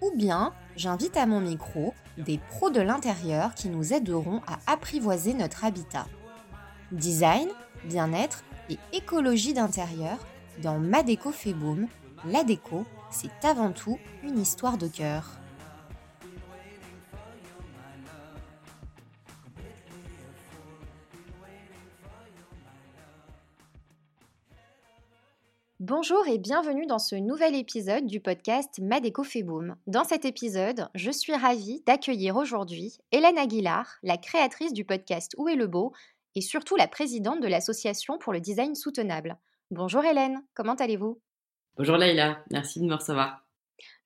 Ou bien, j'invite à mon micro des pros de l'intérieur qui nous aideront à apprivoiser notre habitat. Design, bien-être et écologie d'intérieur dans Ma déco fait boom, la déco, c'est avant tout une histoire de cœur. Bonjour et bienvenue dans ce nouvel épisode du podcast Ma déco fait boom. Dans cet épisode, je suis ravie d'accueillir aujourd'hui Hélène Aguilar, la créatrice du podcast Où est le beau et surtout la présidente de l'association pour le design soutenable. Bonjour Hélène, comment allez-vous? Bonjour Leïla, merci de me recevoir.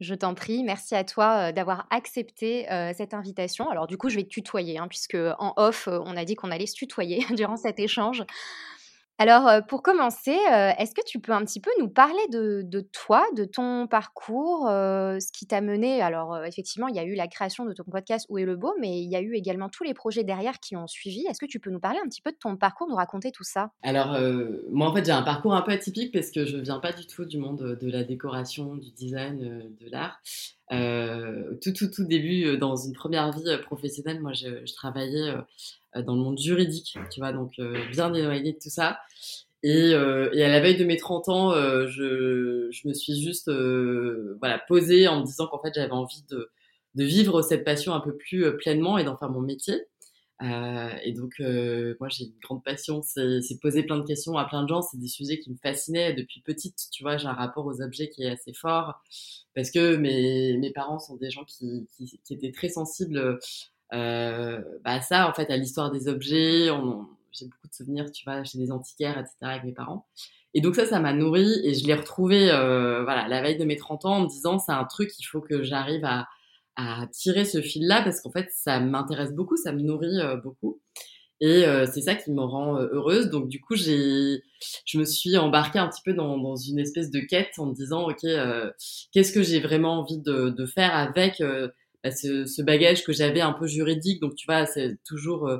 Je t'en prie, merci à toi d'avoir accepté cette invitation. Alors du coup, je vais te tutoyer, hein, puisque en off, on a dit qu'on allait se tutoyer durant cet échange. Alors, pour commencer, est-ce que tu peux un petit peu nous parler de, toi, de ton parcours, ce qui t'a mené? Alors, effectivement, il y a eu la création de ton podcast Où est le beau, mais il y a eu également tous les projets derrière qui ont suivi. Est-ce que tu peux nous parler un petit peu de ton parcours, nous raconter tout ça? Alors, moi, en fait, j'ai un parcours un peu atypique parce que je ne viens pas du tout du monde de la décoration, du design, de l'art. tout, tout, tout début, dans une première vie professionnelle, moi, je, je travaillais euh, dans le monde juridique, tu vois, donc euh, bien éloigné de tout ça. Et, euh, et, à la veille de mes 30 ans, je, je, me suis juste voilà posée en me disant qu'en fait j'avais envie de, de, vivre cette passion un peu plus pleinement et d'en faire mon métier. Euh, et donc moi j'ai une grande passion, c'est poser plein de questions à plein de gens. C'est des sujets qui me fascinaient depuis petite. Tu vois, j'ai un rapport aux objets qui est assez fort parce que mes, mes parents sont des gens qui, qui, étaient très sensibles euh, bah ça, en fait, à l'histoire des objets, j'ai beaucoup de souvenirs, tu vois, chez des antiquaires, etc., avec mes parents. Et donc ça, ça m'a nourri et je l'ai retrouvé, euh, voilà, la veille de mes 30 ans en me disant, c'est un truc, il faut que j'arrive à, à tirer ce fil-là parce qu'en fait, ça m'intéresse beaucoup, ça me nourrit euh, beaucoup. Et euh, c'est ça qui me rend euh, heureuse. Donc du coup, j'ai, je me suis embarquée un petit peu dans, dans une espèce de quête en me disant, ok, qu'est-ce que j'ai vraiment envie de, de faire avec bah, ce, ce, bagage que j'avais un peu juridique. Donc, tu vois, c'est toujours euh,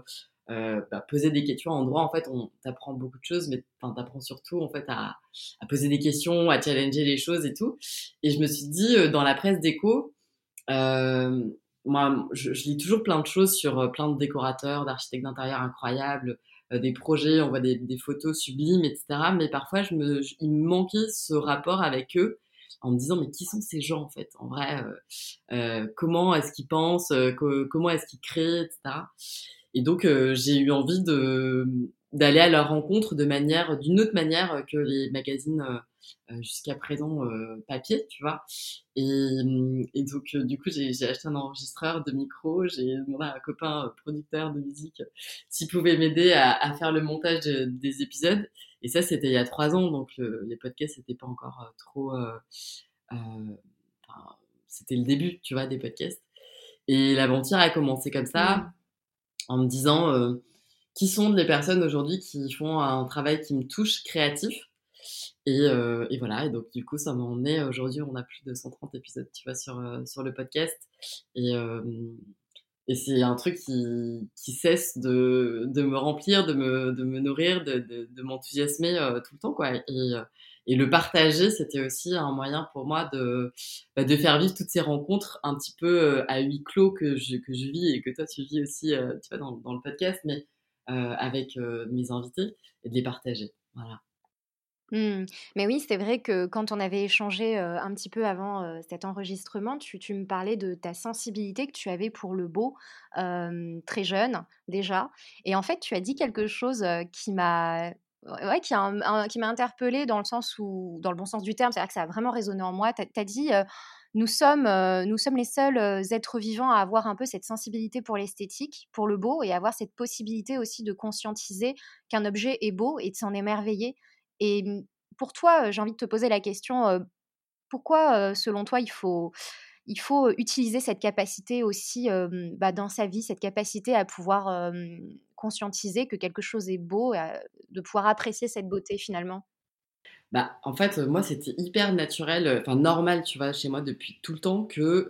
euh, bah, poser des questions en droit. En fait, on t'apprend beaucoup de choses, mais t'apprends surtout en fait à, à, poser des questions, à challenger les choses et tout. Et je me suis dit, euh, dans la presse d'éco, euh, moi, je, je, lis toujours plein de choses sur euh, plein de décorateurs, d'architectes d'intérieur incroyables, des projets, on voit des, des, photos sublimes, etc. Mais parfois, je me, il me manquait ce rapport avec eux en me disant mais qui sont ces gens en fait? En vrai euh, euh comment est-ce qu'ils pensent euh, comment est-ce qu'ils créent etc et donc j'ai eu envie de d'aller à leur rencontre de manière d'une autre manière que les magazines jusqu'à présent papier tu vois et, et donc du coup j'ai acheté un enregistreur de micro j'ai demandé à un copain producteur de musique s'il pouvait m'aider à, à, faire le montage des épisodes et ça, c'était il y a trois ans, donc les podcasts n'étaient pas encore euh, trop. Euh, euh, c'était le début, tu vois, des podcasts. Et l'aventure a commencé comme ça, en me disant qui sont les personnes aujourd'hui qui font un travail qui me touche, créatif. Et, euh, et, voilà, et donc du coup, ça m'en est aujourd'hui, on a plus de 130 épisodes, tu vois, sur, sur le podcast. Et, euh, et c'est un truc qui, qui cesse de, de, me remplir, de me, de me nourrir, de, m'enthousiasmer euh, tout le temps, quoi. Et, euh, le partager, c'était aussi un moyen pour moi de, bah, de faire vivre toutes ces rencontres un petit peu euh, à huis clos que je, que je vis et que toi tu vis aussi, tu vois, dans, dans le podcast, mais avec mes invités et de les partager. Voilà. Mmh. Mais oui, c'est vrai que quand on avait échangé un petit peu avant cet enregistrement, tu, me parlais de ta sensibilité que tu avais pour le beau très jeune déjà. Et en fait, tu as dit quelque chose qui m'a ouais, qui m'a interpellée dans le sens où, dans le bon sens du terme, c'est-à-dire que ça a vraiment résonné en moi. Tu as, dit, nous, sommes, nous sommes les seuls êtres vivants à avoir un peu cette sensibilité pour l'esthétique, pour le beau, et avoir cette possibilité aussi de conscientiser qu'un objet est beau et de s'en émerveiller. Et pour toi, j'ai envie de te poser la question, pourquoi, selon toi, il faut, il faut utiliser cette capacité aussi bah, dans sa vie, cette capacité à pouvoir conscientiser que quelque chose est beau, de pouvoir apprécier cette beauté finalement? Bah, en fait, moi, c'était hyper naturel, enfin normal, tu vois, chez moi depuis tout le temps que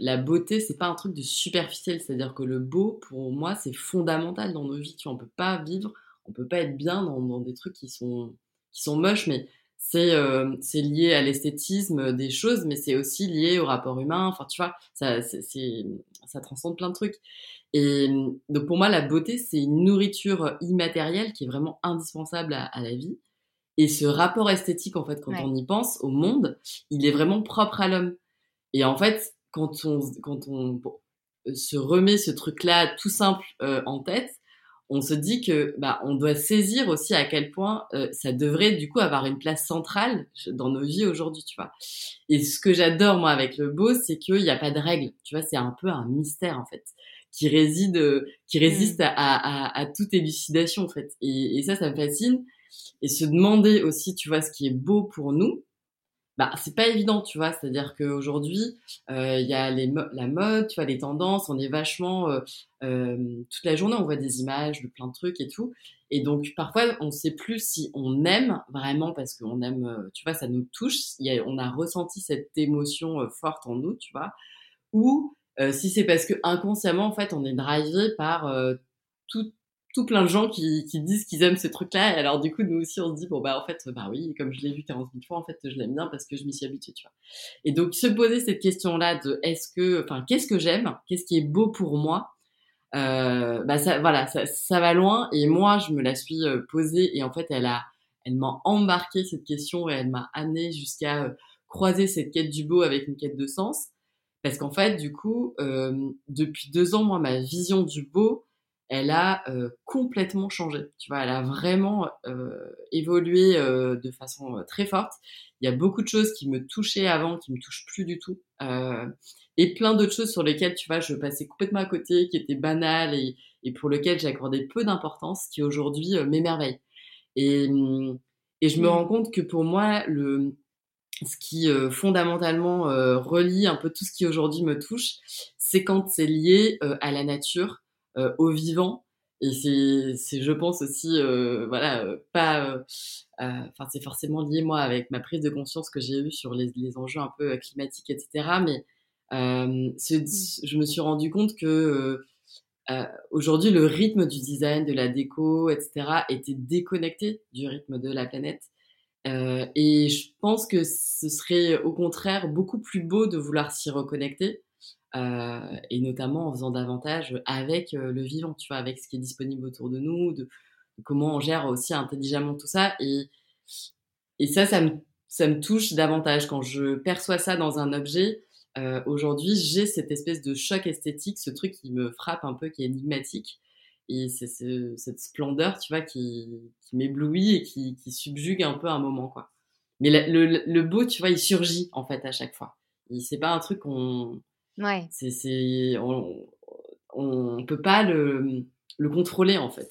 la beauté, c'est pas un truc de superficiel. C'est-à-dire que le beau, pour moi, c'est fondamental dans nos vies. Tu vois, on peut pas vivre, on peut pas être bien dans des trucs qui sont qui sont moches, mais c'est euh, c'est lié à l'esthétisme des choses, mais c'est aussi lié au rapport humain. Enfin, tu vois, ça, c'est, ça transcende plein de trucs. Et donc pour moi, la beauté, c'est une nourriture immatérielle qui est vraiment indispensable à, la vie. Et ce rapport esthétique, en fait, quand on y pense, au monde, il est vraiment propre à l'homme. Et en fait, quand on, quand on se remet ce truc-là tout simple euh, en tête, on se dit que bah, on doit saisir aussi à quel point euh, ça devrait du coup avoir une place centrale dans nos vies aujourd'hui, tu vois. Et ce que j'adore moi avec le beau, c'est qu'il n'y a pas de règles, tu vois, c'est un peu un mystère en fait, qui réside, euh, qui résiste mmh. à, toute élucidation en fait. Et, et ça, ça me fascine. Et se demander aussi, tu vois, ce qui est beau pour nous, bah c'est pas évident, tu vois. C'est-à-dire qu'aujourd'hui, euh, il y a la mode, tu vois, les tendances, on est vachement euh, euh, toute la journée, on voit des images de plein de trucs et tout. Et donc parfois, on sait plus si on aime vraiment parce qu'on aime, tu vois, ça nous touche. Y a, on a ressenti cette émotion forte en nous, tu vois, ou si c'est parce que inconsciemment, en fait, on est drivé par tout, tout plein de gens qui, qui disent qu'ils aiment ce truc-là. Et alors, du coup, nous aussi, on se dit, bon, bah, en fait, bah oui, comme je l'ai vu 40 000 fois, en fait, je l'aime bien parce que je m'y suis habituée, tu vois. Et donc, se poser cette question-là de est-ce que, enfin, qu'est-ce que j'aime? Qu'est-ce qui est beau pour moi? Euh, bah, ça, voilà, ça, ça va loin. Et moi, je me la suis euh, posée et en fait, elle a, elle m'a embarqué cette question et elle m'a amené jusqu'à euh, croiser cette quête du beau avec une quête de sens. Parce qu'en fait, du coup, euh, depuis deux ans, moi, ma vision du beau, elle a euh, complètement changé. Tu vois, elle a vraiment euh, évolué euh, de façon très forte. Il y a beaucoup de choses qui me touchaient avant, qui me touchent plus du tout, et plein d'autres choses sur lesquelles, tu vois, je passais complètement à côté, qui étaient banales et, et pour lesquelles j'accordais peu d'importance, qui aujourd'hui m'émerveillent. Et, et je me mmh. rends compte que pour moi, le, ce qui fondamentalement relie un peu tout ce qui aujourd'hui me touche, c'est quand c'est lié à la nature, euh, au vivant. Et c'est, je pense aussi, euh, voilà, euh, pas, enfin, c'est forcément lié moi avec ma prise de conscience que j'ai eue sur les, les, enjeux un peu climatiques, etc. Mais mmh. je me suis rendu compte que aujourd'hui, le rythme du design, de la déco, etc., était déconnecté du rythme de la planète. Euh, et je pense que ce serait au contraire beaucoup plus beau de vouloir s'y reconnecter euh, et notamment en faisant davantage avec euh, le vivant, tu vois, avec ce qui est disponible autour de nous, de, comment on gère aussi intelligemment tout ça. Et, et ça, ça me, ça me touche davantage quand je perçois ça dans un objet. Euh, Aujourd'hui, j'ai cette espèce de choc esthétique, ce truc qui me frappe un peu, qui est énigmatique. Et c'est ce, cette splendeur, tu vois, qui, qui m'éblouit et qui, qui, subjugue un peu un moment, quoi. Mais le, le, beau, tu vois, il surgit, en fait, à chaque fois. C'est pas un truc qu'on Ouais. C'est, on, on peut pas le, le contrôler en fait.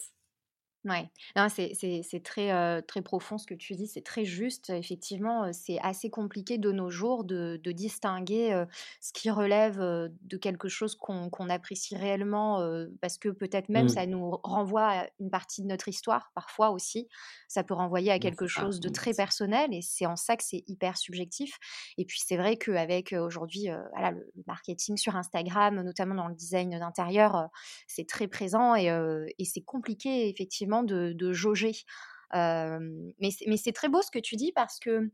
Ouais, c'est très, très profond ce que tu dis, c'est très juste. Effectivement, c'est assez compliqué de nos jours de, de distinguer ce qui relève de quelque chose qu'on apprécie réellement, parce que peut-être même mmh. ça nous renvoie à une partie de notre histoire, parfois aussi. Ça peut renvoyer à quelque chose de très personnel et c'est en ça que c'est hyper subjectif. Et puis c'est vrai qu'avec aujourd'hui voilà, le, marketing sur Instagram, notamment dans le design d'intérieur, c'est très présent et, et c'est compliqué effectivement de, jauger. mais c'est très beau ce que tu dis parce que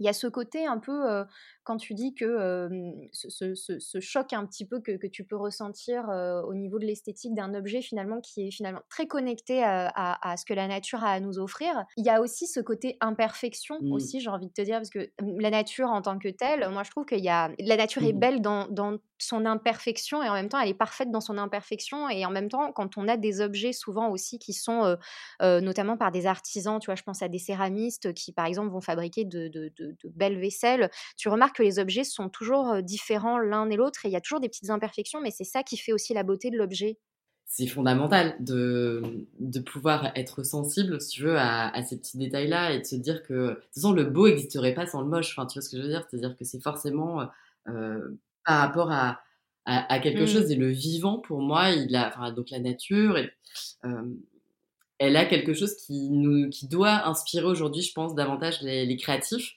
il y a ce côté un peu quand tu dis que ce, choc un petit peu que, tu peux ressentir au niveau de l'esthétique d'un objet finalement qui est finalement très connecté à, ce que la nature a à nous offrir, il y a aussi ce côté imperfection mmh. aussi, j'ai envie de te dire, parce que la nature en tant que telle, moi je trouve que a, la nature est mmh. belle dans, dans son imperfection et en même temps elle est parfaite dans son imperfection et en même temps quand on a des objets souvent aussi qui sont notamment par des artisans, tu vois, je pense à des céramistes qui par exemple vont fabriquer de, de, de, de belles vaisselles, tu remarques que les objets sont toujours différents l'un et l'autre et il y a toujours des petites imperfections, mais c'est ça qui fait aussi la beauté de l'objet. C'est fondamental de, de pouvoir être sensible, si tu veux, à, ces petits détails-là et de se dire que, de toute façon, le beau n'existerait pas sans le moche. Enfin, tu vois ce que je veux dire? C'est-à-dire que c'est forcément par rapport à, à, quelque mmh. chose. Et le vivant, pour moi, il a, enfin, donc la nature, et, elle a quelque chose qui nous, qui doit inspirer aujourd'hui, je pense, davantage les, créatifs.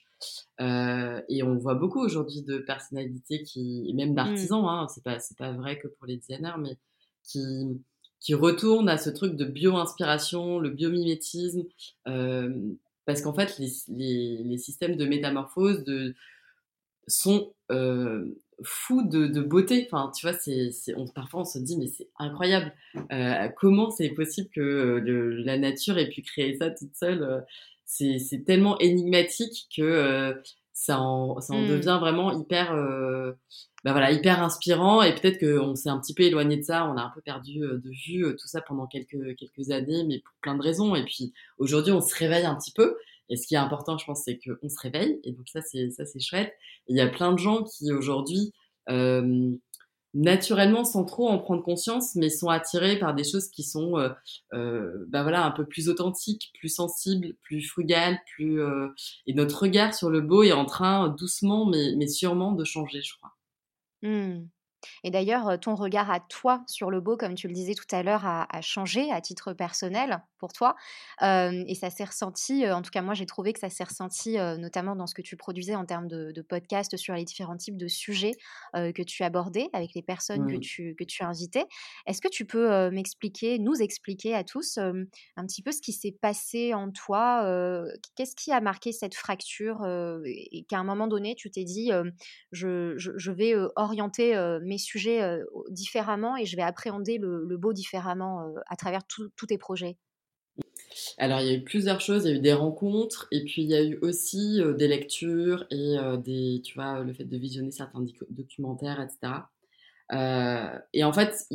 Et on voit beaucoup aujourd'hui de personnalités qui, même mmh. d'artisans, hein, c'est pas, c'est pas vrai que pour les designers, mais qui, qui retournent à ce truc de bio-inspiration, le biomimétisme, euh, parce qu'en fait, les, les, les, systèmes de métamorphose de, sont euh, fous de, de, beauté. Enfin, tu vois, c'est, on, parfois on se dit, mais c'est incroyable. Euh, comment c'est possible que le, la nature ait pu créer ça toute seule euh, c'est, tellement énigmatique que euh, ça en, ça en mmh. devient vraiment hyper euh, bah voilà, hyper inspirant et peut-être qu'on s'est un petit peu éloigné de ça, on a un peu perdu euh, de vue tout ça pendant quelques, quelques années, mais pour plein de raisons. Et puis aujourd'hui, on se réveille un petit peu. Et ce qui est important, je pense, c'est qu'on se réveille. Et donc ça, c'est ça, c'est chouette. il y a plein de gens qui aujourd'hui, euh, naturellement, sans trop en prendre conscience, mais sont attirés par des choses qui sont, euh, euh, bah voilà, un peu plus authentiques, plus sensibles, plus frugales, plus. et notre regard sur le beau est en train doucement, mais mais sûrement, de changer, je crois. Mmh. Et d'ailleurs, ton regard à toi sur le beau, comme tu le disais tout à l'heure, a, changé à titre personnel pour toi. et ça s'est ressenti, en tout cas moi j'ai trouvé que ça s'est ressenti notamment dans ce que tu produisais en termes de, de podcasts sur les différents types de sujets que tu abordais avec les personnes que, tu, que tu invitais. Est-ce que tu peux m'expliquer, nous expliquer à tous un petit peu ce qui s'est passé en toi Qu'est-ce qui a marqué cette fracture et qu'à un moment donné tu t'es dit je, je, vais orienter mes sujets différemment et je vais appréhender le, beau différemment à travers tous tes projets alors, il y a eu plusieurs choses. Il y a eu des rencontres, et puis il y a eu aussi des lectures et des, tu vois, le fait de visionner certains documentaires, etc. et en fait,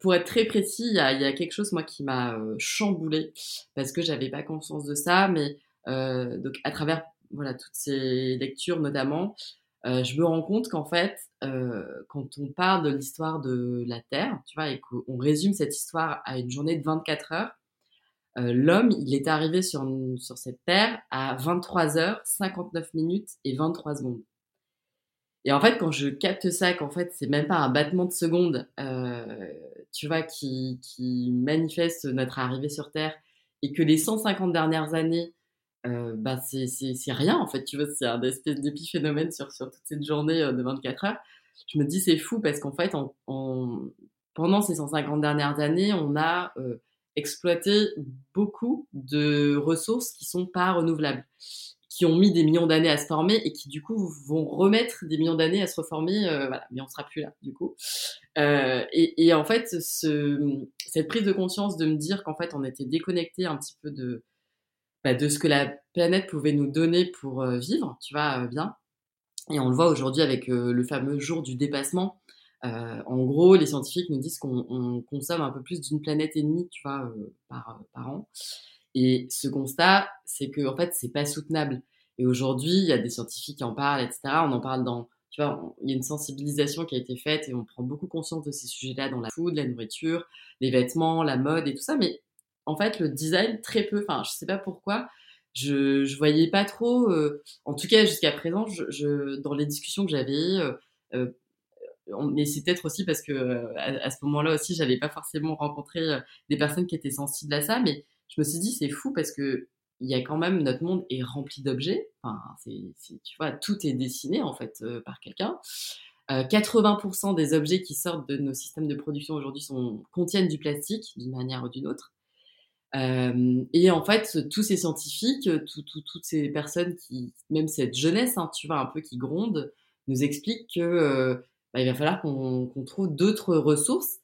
pour être très précis, il y, a, quelque chose moi qui m'a chamboulé parce que j'avais pas conscience de ça, mais à travers voilà toutes ces lectures notamment, euh, je me rends compte qu'en fait, euh, quand on parle de l'histoire de la Terre, tu vois, et qu'on résume cette histoire à une journée de 24 heures, euh, l'homme, il est arrivé sur, sur cette Terre à 23 heures, 59 minutes et 23 secondes. Et en fait, quand je capte ça, qu'en fait, c'est même pas un battement de seconde, tu vois, qui, qui manifeste notre arrivée sur Terre, et que les 150 dernières années, euh, bah c'est rien en fait, tu vois, c'est un espèce d'épiphénomène sur, sur toute cette journée euh, de 24 heures. Je me dis c'est fou parce qu'en fait, en, pendant ces 150 dernières années, on a euh, exploité beaucoup de ressources qui sont pas renouvelables, qui ont mis des millions d'années à se former et qui du coup vont remettre des millions d'années à se reformer, voilà, mais on sera plus là du coup. Et, en fait, ce, cette prise de conscience de me dire qu'en fait on était déconnecté un petit peu de bah, de ce que la planète pouvait nous donner pour euh, vivre, tu vois, euh, bien. Et on le voit aujourd'hui avec euh, le fameux jour du dépassement. en gros, les scientifiques nous disent qu'on consomme un peu plus d'une planète et demie, tu vois, par, an. Et ce constat, c'est que en fait, c'est pas soutenable. Et aujourd'hui, il y a des scientifiques qui en parlent, etc. On en parle dans, tu vois, il y a une sensibilisation qui a été faite et on prend beaucoup conscience de ces sujets-là dans la food, la nourriture, les vêtements, la mode et tout ça. Mais en fait, le design, très peu. Enfin, je sais pas pourquoi. Je, je voyais pas trop, euh, en tout cas jusqu'à présent, dans les discussions que j'avais, euh, euh mais c'est peut-être aussi parce que euh, à, ce moment-là aussi, j'avais pas forcément rencontré des personnes qui étaient sensibles à ça, mais je me suis dit c'est fou parce que il y a quand même notre monde est rempli d'objets. Enfin, tu vois, tout est dessiné en fait par quelqu'un. 80% des objets qui sortent de nos systèmes de production aujourd'hui contiennent du plastique d'une manière ou d'une autre. Et en fait, tous ces scientifiques, toutes ces personnes qui, même cette jeunesse, hein, tu vois, un peu qui gronde, nous expliquent que bah, il va falloir qu'on trouve d'autres ressources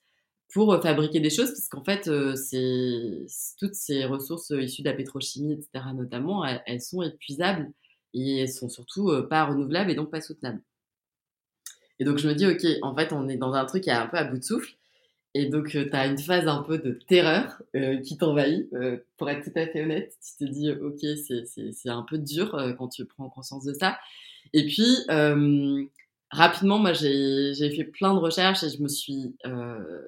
pour fabriquer des choses, parce qu'en fait, c'est toutes ces ressources issues de la pétrochimie, etc., notamment, elles, elles sont épuisables et elles sont surtout pas renouvelables et donc pas soutenables. Et donc je me dis, ok, en fait, on est dans un truc qui est un peu à bout de souffle. Et donc, euh, tu as une phase un peu de terreur euh, qui t'envahit. Euh, pour être tout à fait honnête, tu te dis, OK, c'est un peu dur quand tu prends conscience de ça. Et puis, rapidement, moi, j'ai fait plein de recherches et je me suis,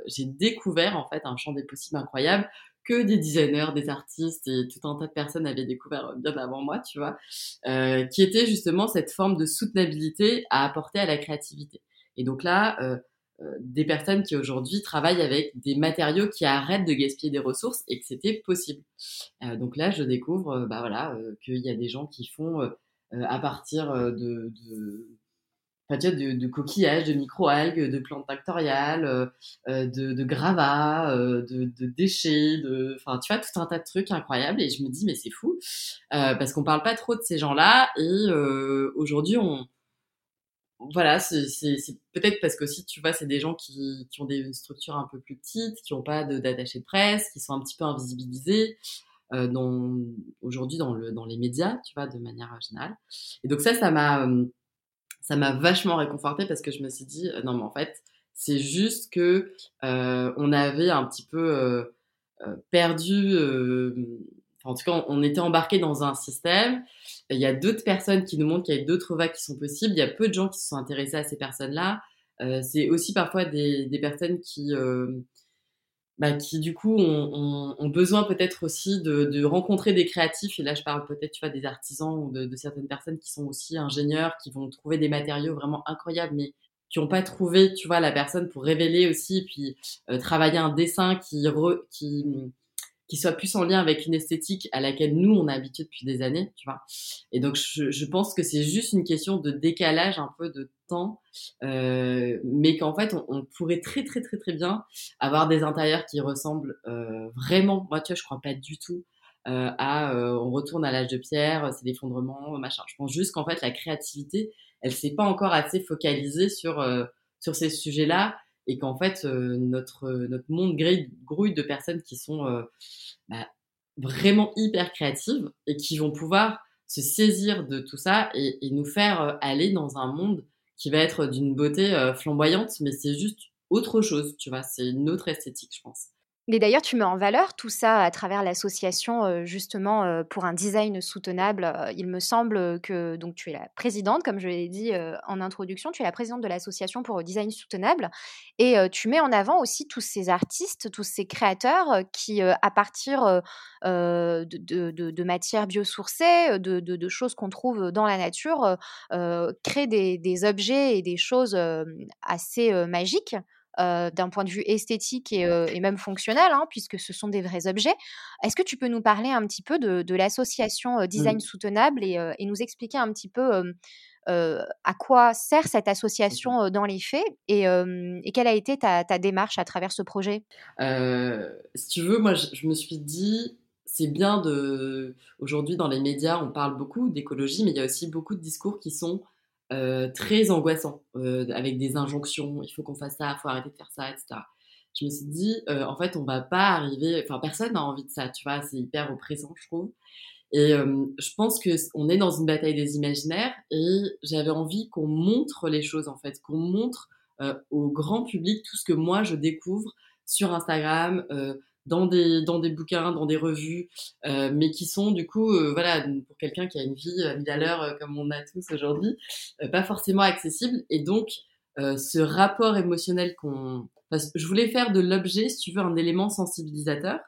j'ai découvert en fait un champ des possibles incroyable que des designers, des artistes et tout un tas de personnes avaient découvert bien avant moi, tu vois, qui était justement cette forme de soutenabilité à apporter à la créativité. Et donc là, des personnes qui aujourd'hui travaillent avec des matériaux qui arrêtent de gaspiller des ressources et que c'était possible. donc là, je découvre, bah voilà, qu'il y a des gens qui font à partir de, de de, de, coquillages, de microalgues, de plantes factoriales, euh, euh, de, de gravats, euh, de, de, déchets, de, enfin, tu vois, tout un tas de trucs incroyables. Et je me dis, mais c'est fou, parce qu'on parle pas trop de ces gens-là. Et aujourd'hui, on, voilà, c'est peut-être parce que si tu vois, c'est des gens qui, qui ont des structures un peu plus petites, qui n'ont pas d'attaché de, de, presse, qui sont un petit peu invisibilisés. dans aujourd'hui dans le dans les médias tu vois de manière générale et donc ça ça m'a ça m'a vachement réconforté parce que je me suis dit euh, non mais en fait c'est juste que euh, on avait un petit peu euh, perdu en tout cas on, était embarqué dans un système il y a d'autres personnes qui nous montrent qu'il y a d'autres vagues qui sont possibles il y a peu de gens qui se sont intéressés à ces personnes là c'est aussi parfois des, des personnes qui bah, qui du coup ont, ont, besoin peut-être aussi de, de, rencontrer des créatifs. Et là, je parle peut-être, des artisans ou de, de, certaines personnes qui sont aussi ingénieurs, qui vont trouver des matériaux vraiment incroyables, mais qui n'ont pas trouvé, tu vois, la personne pour révéler aussi, puis euh, travailler un dessin qui, re, qui qui soit plus en lien avec une esthétique à laquelle nous on a habitué depuis des années, tu vois. Et donc je, je pense que c'est juste une question de décalage un peu de temps, euh, mais qu'en fait on, pourrait très très très très bien avoir des intérieurs qui ressemblent euh, vraiment. Moi tu vois, je crois pas du tout euh, à euh, on retourne à l'âge de pierre, c'est l'effondrement, machin. Je pense juste qu'en fait la créativité, elle s'est pas encore assez focalisée sur euh, sur ces sujets-là et qu'en fait euh, notre notre monde grouille de personnes qui sont euh, bah, vraiment hyper créatives et qui vont pouvoir se saisir de tout ça et, et nous faire euh, aller dans un monde qui va être d'une beauté flamboyante, mais c'est juste autre chose, tu vois, c'est une autre esthétique, je pense. Mais d'ailleurs, tu mets en valeur tout ça à travers l'association euh, justement euh, pour un design soutenable. Euh, il me semble que donc tu es la présidente, comme je l'ai dit en introduction, tu es la présidente de l'association pour le design soutenable et tu mets en avant aussi tous ces artistes, tous ces créateurs qui, à partir de, matières biosourcées, de, choses qu'on trouve dans la nature, créent des, objets et des choses assez magiques. Euh, d'un point de vue esthétique et, euh, même fonctionnel, hein, puisque ce sont des vrais objets. Est-ce que tu peux nous parler un petit peu de, l'association euh, Design mmh. Soutenable et, nous expliquer un petit peu à quoi sert cette association dans les faits et, quelle a été ta, démarche à travers ce projet? Si tu veux, moi, je, me suis dit, c'est bien de. Aujourd'hui, dans les médias, on parle beaucoup d'écologie, mais il y a aussi beaucoup de discours qui sont euh, très angoissant, euh, avec des injonctions, il faut qu'on fasse ça, il faut arrêter de faire ça, etc. Je me suis dit, euh, en fait, on va pas arriver, enfin, personne n'a envie de ça, tu vois, c'est hyper oppressant, je trouve. Et je pense que on est dans une bataille des imaginaires et j'avais envie qu'on montre les choses, en fait, qu'on montre au grand public tout ce que moi je découvre sur Instagram, dans des dans des bouquins, dans des revues, euh, mais qui sont du coup, euh, voilà, pour quelqu'un qui a une vie à mille à l'heure euh, comme on a tous aujourd'hui, pas forcément accessible. Et donc, ce rapport émotionnel qu'on, je voulais faire de l'objet, si tu veux, un élément sensibilisateur,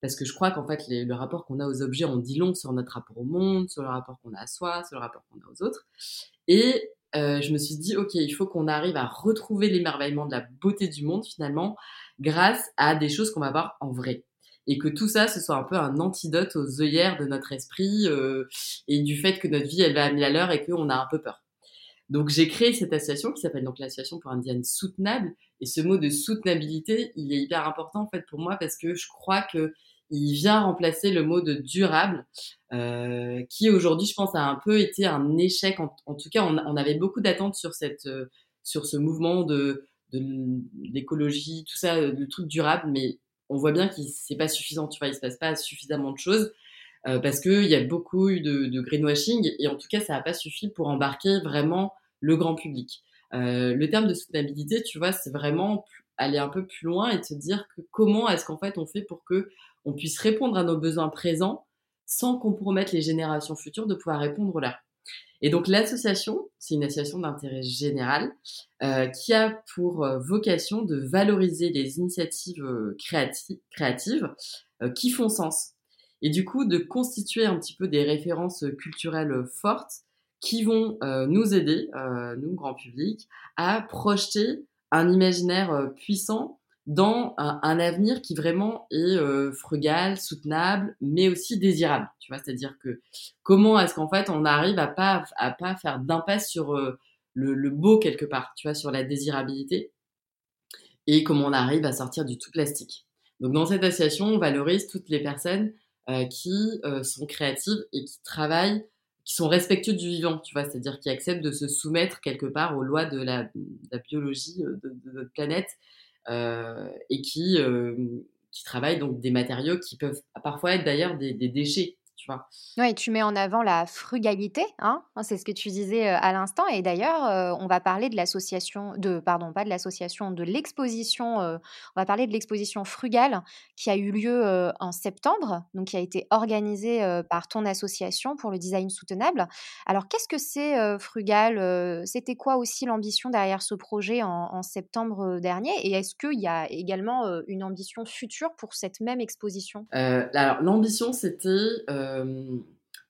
parce que je crois qu'en fait, le rapport qu'on a aux objets on dit long sur notre rapport au monde, sur le rapport qu'on a à soi, sur le rapport qu'on a aux autres. Et je me suis dit, ok, il faut qu'on arrive à retrouver l'émerveillement de la beauté du monde finalement grâce à des choses qu'on va voir en vrai. Et que tout ça, ce soit un peu un antidote aux œillères de notre esprit euh, et du fait que notre vie, elle va à l'heure et qu'on a un peu peur. Donc j'ai créé cette association qui s'appelle donc l'association pour design soutenable. Et ce mot de soutenabilité, il est hyper important en fait pour moi parce que je crois que il vient remplacer le mot de durable, euh, qui aujourd'hui, je pense, a un peu été un échec. En, tout cas, on, avait beaucoup d'attentes sur euh, sur ce mouvement de l'écologie, tout ça, le truc durable, mais on voit bien que c'est pas suffisant, tu vois, il se passe pas suffisamment de choses euh, parce qu'il y a beaucoup eu de, greenwashing et en tout cas, ça n'a pas suffi pour embarquer vraiment le grand public. Euh, le terme de soutenabilité, tu vois, c'est vraiment aller un peu plus loin et te dire que comment est-ce qu'en fait on fait pour que on puisse répondre à nos besoins présents sans compromettre les générations futures de pouvoir répondre là. Et donc l'association, c'est une association d'intérêt général euh, qui a pour euh, vocation de valoriser les initiatives euh, créatives qui font sens. Et du coup, de constituer un petit peu des références culturelles fortes qui vont nous aider, nous, grand public, à projeter un imaginaire puissant dans un, avenir qui vraiment est frugal, soutenable, mais aussi désirable. Tu vois, c'est-à-dire que comment est-ce qu'en fait on arrive à pas à pas faire d'impasse sur le, le, beau quelque part, tu vois, sur la désirabilité, et comment on arrive à sortir du tout plastique? Donc dans cette association, on valorise toutes les personnes euh, qui euh, sont créatives et qui travaillent, qui sont respectueux du vivant, tu vois, c'est-à-dire qui acceptent de se soumettre quelque part aux lois de la, biologie euh, de, notre planète et qui, qui travaillent donc des matériaux qui peuvent parfois être d'ailleurs des, des déchets tu Oui, tu mets en avant la frugalité, hein, hein c'est ce que tu disais à l'instant. Et d'ailleurs, on va parler de l'association, de, pardon, pas de l'association, de l'exposition, on va parler de l'exposition frugale qui a eu lieu en septembre, donc qui a été organisée par ton association pour le design soutenable. Alors, qu'est-ce que c'est frugal C'était quoi aussi l'ambition derrière ce projet en, septembre dernier? Et est-ce qu'il y a également une ambition future pour cette même exposition? Alors, l'ambition, c'était euh,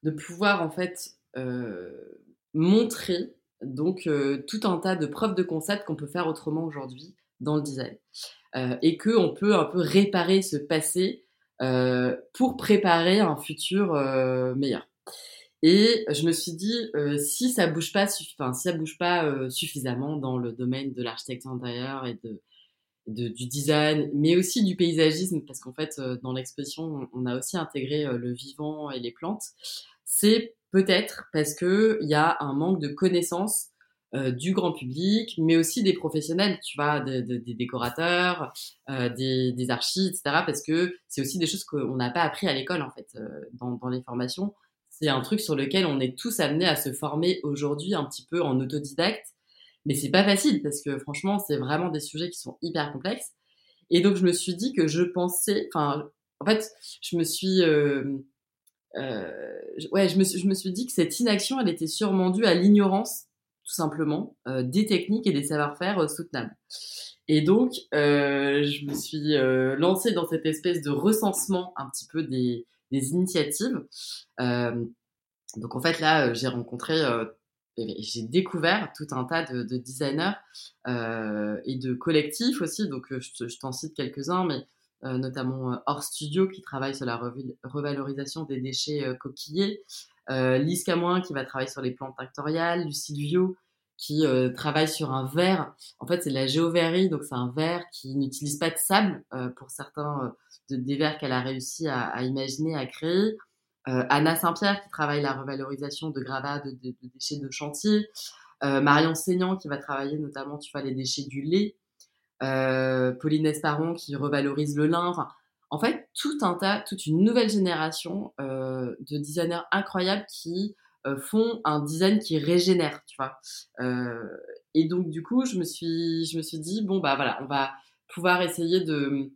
de pouvoir en fait euh, montrer donc euh, tout un tas de preuves de concept qu'on peut faire autrement aujourd'hui dans le design et que on peut un peu réparer ce passé pour préparer un futur meilleur. Et je me suis dit, si ça bouge pas, si ça bouge pas suffisamment dans le domaine de l'architecture intérieure et de, du design, mais aussi du paysagisme, parce qu'en fait, euh, dans l'exposition, on a aussi intégré euh, le vivant et les plantes. C'est peut-être parce que il y a un manque de connaissances euh, du grand public, mais aussi des professionnels, tu vois, des décorateurs, des, des archis, etc. Parce que c'est aussi des choses qu'on n'a pas appris à l'école, en fait, dans les formations. C'est un truc sur lequel on est tous amenés à se former aujourd'hui un petit peu en autodidacte mais c'est pas facile parce que franchement, c'est vraiment des sujets qui sont hyper complexes. Et donc, je me suis dit que je pensais, enfin, en fait, je me suis, euh, euh, ouais, je me, je me suis dit que cette inaction, elle était sûrement due à l'ignorance, tout simplement, euh, des techniques et des savoir-faire euh, soutenables. Et donc, euh, je me suis euh, lancée dans cette espèce de recensement un petit peu des, des initiatives. donc, en fait, là, j'ai rencontré j'ai découvert tout un tas de, de designers euh, et de collectifs aussi. Donc, euh, je, t'en cite quelques-uns, mais euh, notamment euh, Hors Studio qui travaille sur la revalorisation des déchets euh, coquillés, euh, Lise Camoin qui va travailler sur les plantes actoriales, Lucille Vio qui travaille sur un verre. En fait, c'est de la géoverrie, donc c'est un verre qui n'utilise pas de sable pour certains de, des verres qu'elle a réussi à, à imaginer, à créer. Euh, Anna Saint-Pierre qui travaille la revalorisation de gravats, de, déchets de chantier, euh, Marion Seignant qui va travailler notamment, tu vois, les déchets du lait, euh, Pauline Esparon qui revalorise le lin. Enfin, en fait, tout un tas, toute une nouvelle génération euh, de designers incroyables qui euh, font un design qui régénère, tu vois. Euh, et donc, du coup, je me suis, je me suis dit, bon, bah voilà, on va pouvoir essayer de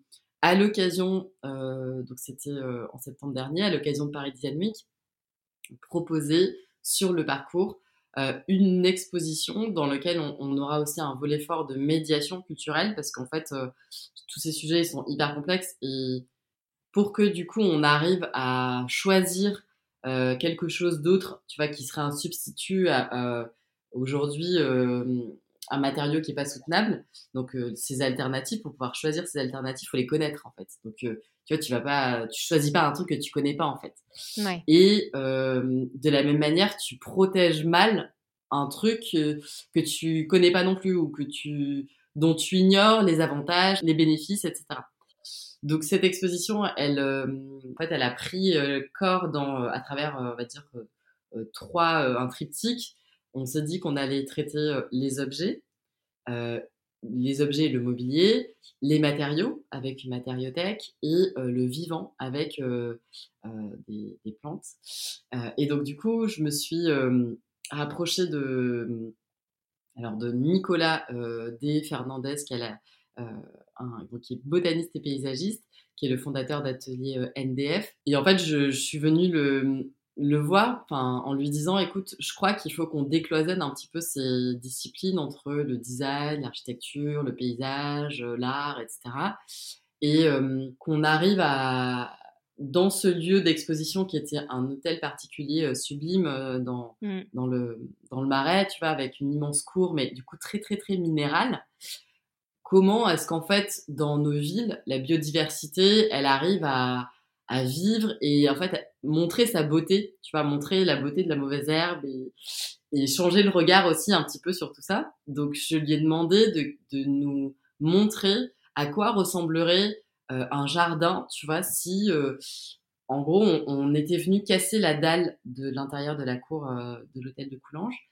à l'occasion, euh, donc c'était euh, en septembre dernier, à l'occasion de Paris Week, proposer sur le parcours euh, une exposition dans laquelle on, aura aussi un volet fort de médiation culturelle parce qu'en fait, tous ces sujets sont hyper complexes et pour que du coup on arrive à choisir quelque chose d'autre, tu vois, qui serait un substitut à, aujourd'hui un matériau qui est pas soutenable. Donc euh, ces alternatives, pour pouvoir choisir ces alternatives, faut les connaître en fait. Donc euh, tu vois, tu vas pas, tu choisis pas un truc que tu connais pas en fait. Ouais. Et euh, de la même manière, tu protèges mal un truc que tu connais pas non plus ou que tu dont tu ignores les avantages, les bénéfices, etc. Donc cette exposition, elle, en fait, elle a pris corps dans, à travers, on va dire, trois, un triptyque on s'est dit qu'on allait traiter euh, les objets, euh, les objets et le mobilier, les matériaux avec une matériothèque et euh, le vivant avec des, plantes. Et donc du coup, je me suis rapprochée de, alors de Nicolas D. Fernandez, qui, a un, est botaniste et paysagiste, qui est le fondateur d'atelier NDF. Et en fait, je suis venue le, le voir, enfin, en lui disant, écoute, je crois qu'il faut qu'on décloisonne un petit peu ces disciplines entre le design, l'architecture, le paysage, euh, l'art, etc. Et euh, qu'on arrive à, dans ce lieu d'exposition qui était un hôtel particulier sublime dans, mmh. dans, le, dans le marais, tu vois, avec une immense cour, mais du coup très très très minérale. Comment est-ce qu'en fait, dans nos villes, la biodiversité, elle arrive à, à vivre et en fait montrer sa beauté, tu vois, montrer la beauté de la mauvaise herbe et, et changer le regard aussi un petit peu sur tout ça. Donc je lui ai demandé de, de nous montrer à quoi ressemblerait euh, un jardin, tu vois, si euh, en gros on, était venu casser la dalle de l'intérieur de la cour euh, de l'hôtel de Coulanges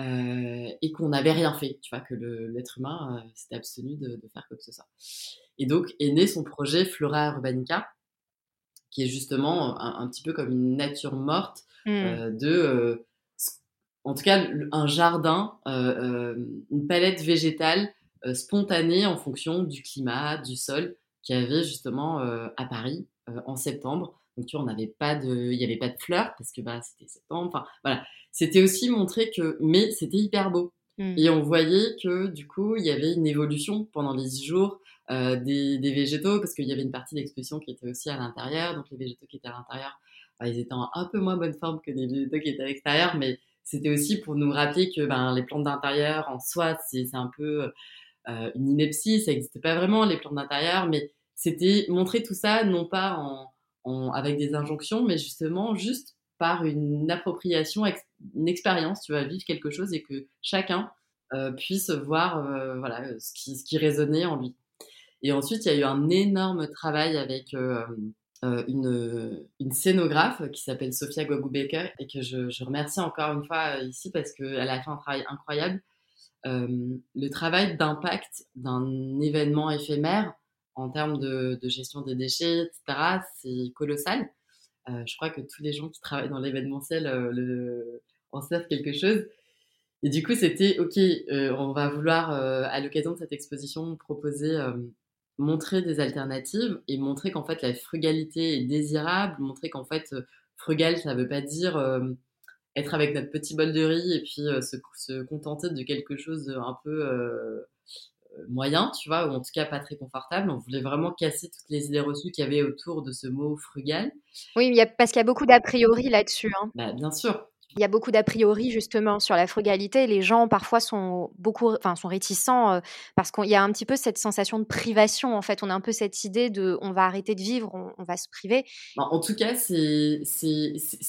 et qu'on n'avait rien fait, tu vois, que l'être humain s'était abstenu de, de, faire quoi que. Et donc est né son projet Flora Urbanica, qui est justement un, petit peu comme une nature morte mmh. de en tout cas un jardin, une palette végétale spontanée en fonction du climat, du sol, qui avait justement euh, à Paris euh, en septembre. Donc tu vois, on n'avait pas de, il n'y avait pas de fleurs parce que bah c'était septembre. Enfin voilà, c'était aussi montrer que, mais c'était hyper beau. Mmh. Et on voyait que du coup, il y avait une évolution pendant les jours euh, des, des, végétaux parce qu'il y avait une partie d'exposition qui était aussi à l'intérieur. Donc les végétaux qui étaient à l'intérieur, bah, ils étaient en un peu moins bonne forme que les végétaux qui étaient à l'extérieur, mais c'était aussi pour nous rappeler que ben, les plantes d'intérieur en soi, c'est un peu euh, une ineptie, ça n'existait pas vraiment les plantes d'intérieur, mais c'était montrer tout ça non pas en, avec des injonctions, mais justement juste par une appropriation, une expérience. Tu vas vivre quelque chose et que chacun euh, puisse voir euh, voilà ce qui, ce qui résonnait en lui. Et ensuite, il y a eu un énorme travail avec euh, une, une, scénographe qui s'appelle Sophia Guagu-Baker et que je, remercie encore une fois ici parce qu'elle a fait un travail incroyable. le travail d'impact d'un événement éphémère en termes de, gestion des déchets, etc., c'est colossal. Euh, je crois que tous les gens qui travaillent dans l'événementiel euh, en savent quelque chose. Et du coup, c'était OK, euh, on va vouloir, à l'occasion de cette exposition, proposer, montrer des alternatives et montrer qu'en fait, la frugalité est désirable, montrer qu'en fait, frugal, ça ne veut pas dire être avec notre petit bol de riz et puis se, se, contenter de quelque chose un peu moyen, tu vois, ou en tout cas pas très confortable. On voulait vraiment casser toutes les idées reçues qu'il y avait autour de ce mot frugal. Oui, parce qu'il y a beaucoup d'a priori là-dessus. Hein. Bah, bien sûr. Il y a beaucoup d'a priori justement sur la frugalité. Les gens parfois sont beaucoup, enfin sont réticents euh, parce qu'il y a un petit peu cette sensation de privation. En fait, on a un peu cette idée de, on va arrêter de vivre, on, va se priver. Bah, en tout cas, c'est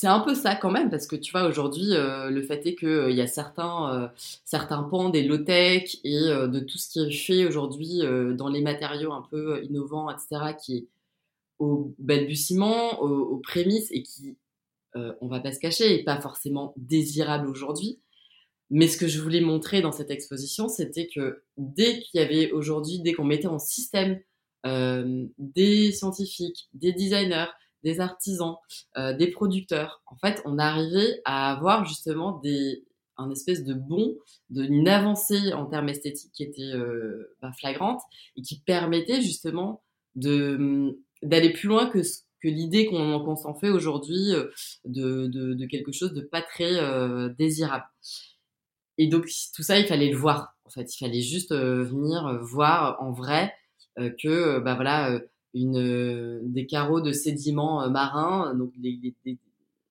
un peu ça quand même parce que tu vois aujourd'hui, euh, le fait est qu'il euh, il y a certains certains pans des low tech et de tout ce qui est fait aujourd'hui dans les matériaux un peu innovants, etc., qui est au balbutiement, aux prémices et qui euh, on va pas se cacher, et pas forcément désirable aujourd'hui. Mais ce que je voulais montrer dans cette exposition, c'était que dès qu'il y avait aujourd'hui, dès qu'on mettait en système euh, des scientifiques, des designers, des artisans, euh, des producteurs, en fait, on arrivait à avoir justement des, un espèce de bon, d'une avancée en termes esthétiques qui était bah, flagrante et qui permettait justement de d'aller plus loin que ce que l'idée qu'on s'en fait aujourd'hui euh, de, quelque chose de pas très euh, désirable. Et donc tout ça, il fallait le voir. En fait, il fallait juste euh, venir voir en vrai que bah voilà une des carreaux de sédiments marins, donc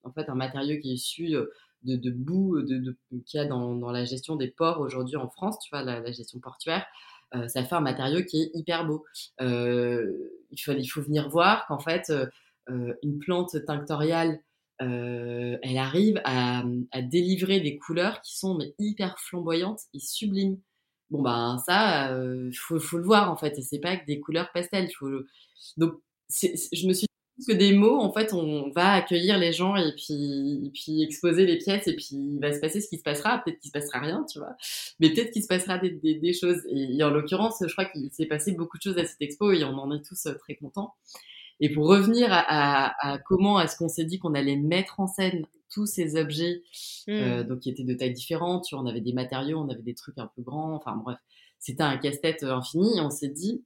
en fait un matériau qui est issu de, boue de, de qu'il y a dans, la gestion des ports aujourd'hui en France, tu vois la gestion portuaire. Euh, ça fait un matériau qui est hyper beau. Euh, il, faut, venir voir qu'en fait, euh, une plante tinctoriale, elle arrive à, délivrer des couleurs qui sont hyper flamboyantes et sublimes. Bon ben ça, il faut, le voir en fait, et c'est pas que des couleurs pastel. Donc je me suis que des mots, en fait, on va accueillir les gens et puis, puis exposer les pièces et puis il va se passer ce qui se passera. Peut-être qu'il se passera rien, tu vois, mais peut-être qu'il se passera des, des, choses. Et, en l'occurrence, je crois qu'il s'est passé beaucoup de choses à cette expo et on en est tous euh, très contents. Et pour revenir à, à, comment est-ce qu'on s'est dit qu'on allait mettre en scène tous ces objets, mmh. euh, donc qui étaient de tailles différentes, tu vois, on avait des matériaux, on avait des trucs un peu grands, enfin bref, c'était un casse-tête euh, infini. Et on s'est dit,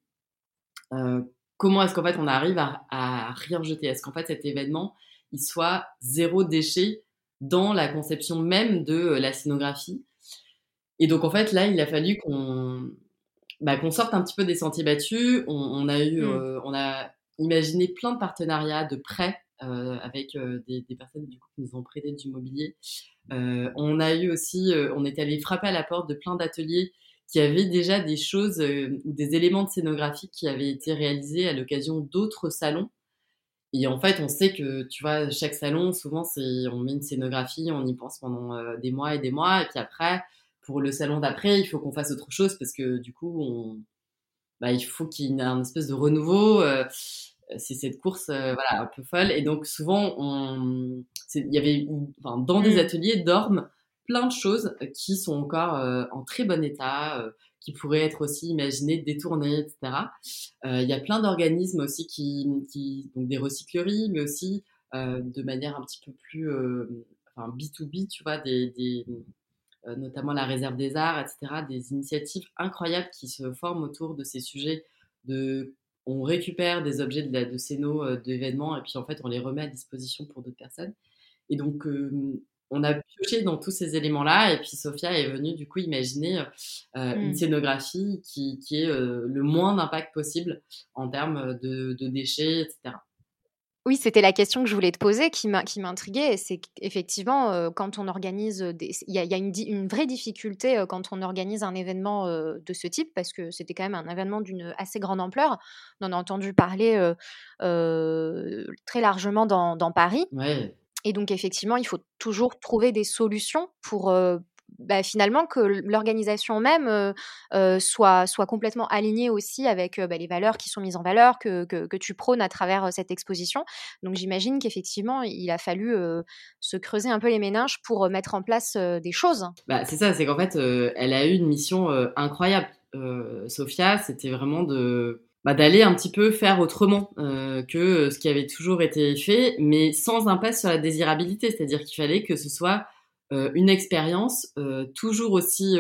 euh, comment est-ce qu'en fait on arrive à, rien jeter? Est-ce qu'en fait cet événement, il soit zéro déchet dans la conception même de euh, la scénographie? Et donc en fait là, il a fallu qu'on bah, qu'on sorte un petit peu des sentiers battus. On, a eu, mmh. euh, on a imaginé plein de partenariats, de prêts avec des, personnes du coup, qui nous ont prêté du mobilier. on a eu aussi, on est allé frapper à la porte de plein d'ateliers qui avaient déjà des choses ou des éléments de scénographie qui avaient été réalisés à l'occasion d'autres salons et en fait, on sait que, tu vois, chaque salon, souvent, c'est, on met une scénographie, on y pense pendant euh, des mois et des mois, et puis après, pour le salon d'après, il faut qu'on fasse autre chose parce que du coup, on, bah, il faut qu'il y ait un espèce de renouveau. Euh, c'est cette course, euh, voilà, un peu folle. Et donc, souvent, on, il y avait, enfin, dans des mmh. ateliers dorment plein de choses qui sont encore en très bon état qui pourraient être aussi imaginées, détournées, etc. Euh, il y a plein d'organismes aussi qui, qui, donc des recycleries, mais aussi euh, de manière un petit peu plus euh, enfin, B2B, tu vois, des, des notamment la réserve des arts, etc., des initiatives incroyables qui se forment autour de ces sujets de on récupère des objets de, la, de ces d'événements et puis en fait on les remet à disposition pour d'autres personnes. Et donc on a pioché dans tous ces éléments-là et puis Sophia est venue du coup imaginer euh, euh, une mmh. scénographie qui, qui est euh, le moins d'impact possible en termes de, déchets, etc. Oui, c'était la question que je voulais te poser qui m'intriguait. C'est qu'effectivement, quand on organise, il y a, une, vraie difficulté quand on organise un événement de ce type, parce que c'était quand même un événement d'une assez grande ampleur. On en a entendu parler très largement dans, dans Paris. Ouais. Et donc, effectivement, il faut toujours trouver des solutions pour bah, finalement que l'organisation même soit, soit complètement alignée aussi avec bah, les valeurs qui sont mises en valeur, que, que, tu prônes à travers cette exposition. Donc, j'imagine qu'effectivement, il a fallu se creuser un peu les méninges pour mettre en place des choses. Bah, c'est ça, c'est qu'en fait, elle a eu une mission incroyable. Sophia, c'était vraiment de bah, d'aller un petit peu faire autrement euh, que ce qui avait toujours été fait, mais sans impasse sur la désirabilité. C'est-à-dire qu'il fallait que ce soit euh, une expérience euh, toujours aussi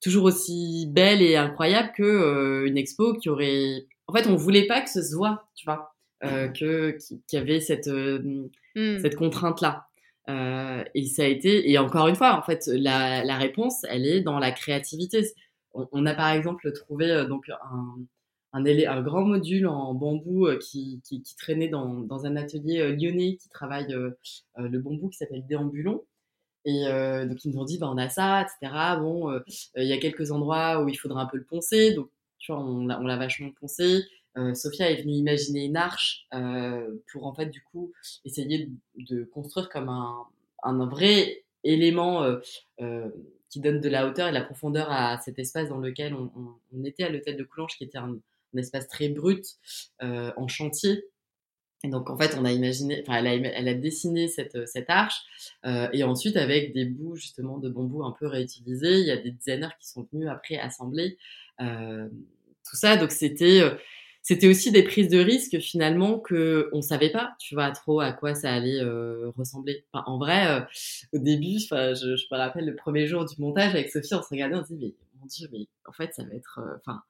toujours aussi belle et incroyable que une expo qui aurait. En fait, on voulait pas que ce se voit, tu vois, que qu'il y avait cette mmh. cette contrainte là. et ça a été et encore une fois, en fait, la, la réponse, elle est dans la créativité. On, on a par exemple trouvé donc un un, grand module en bambou euh, qui, traînait dans, un atelier euh, lyonnais qui travaille euh, le bambou qui s'appelle Déambulon. Et donc ils nous ont dit, bah, on a ça, etc. Bon, il y a quelques endroits où il faudra un peu le poncer. Donc, tu vois, on l'a vachement poncé. Sophia est venue imaginer une arche pour, en fait, du coup, essayer de, construire comme un, vrai élément qui donne de la hauteur et de la profondeur à cet espace dans lequel on était à l'hôtel de Coulanges, qui était un, un espace très brut euh, en chantier. Et donc en fait, on a imaginé, enfin, elle a, dessiné cette, cette arche, euh, et ensuite avec des bouts justement de bambou un peu réutilisés, il y a des designers qui sont venus après assembler euh, tout ça. Donc c'était c'était aussi des prises de risque finalement que on savait pas, tu vois, trop à quoi ça allait ressembler. En vrai, au début, enfin, je, je, me rappelle le premier jour du montage avec Sophie, on se regardait, on se dit mais mon dieu, mais en fait ça va être, enfin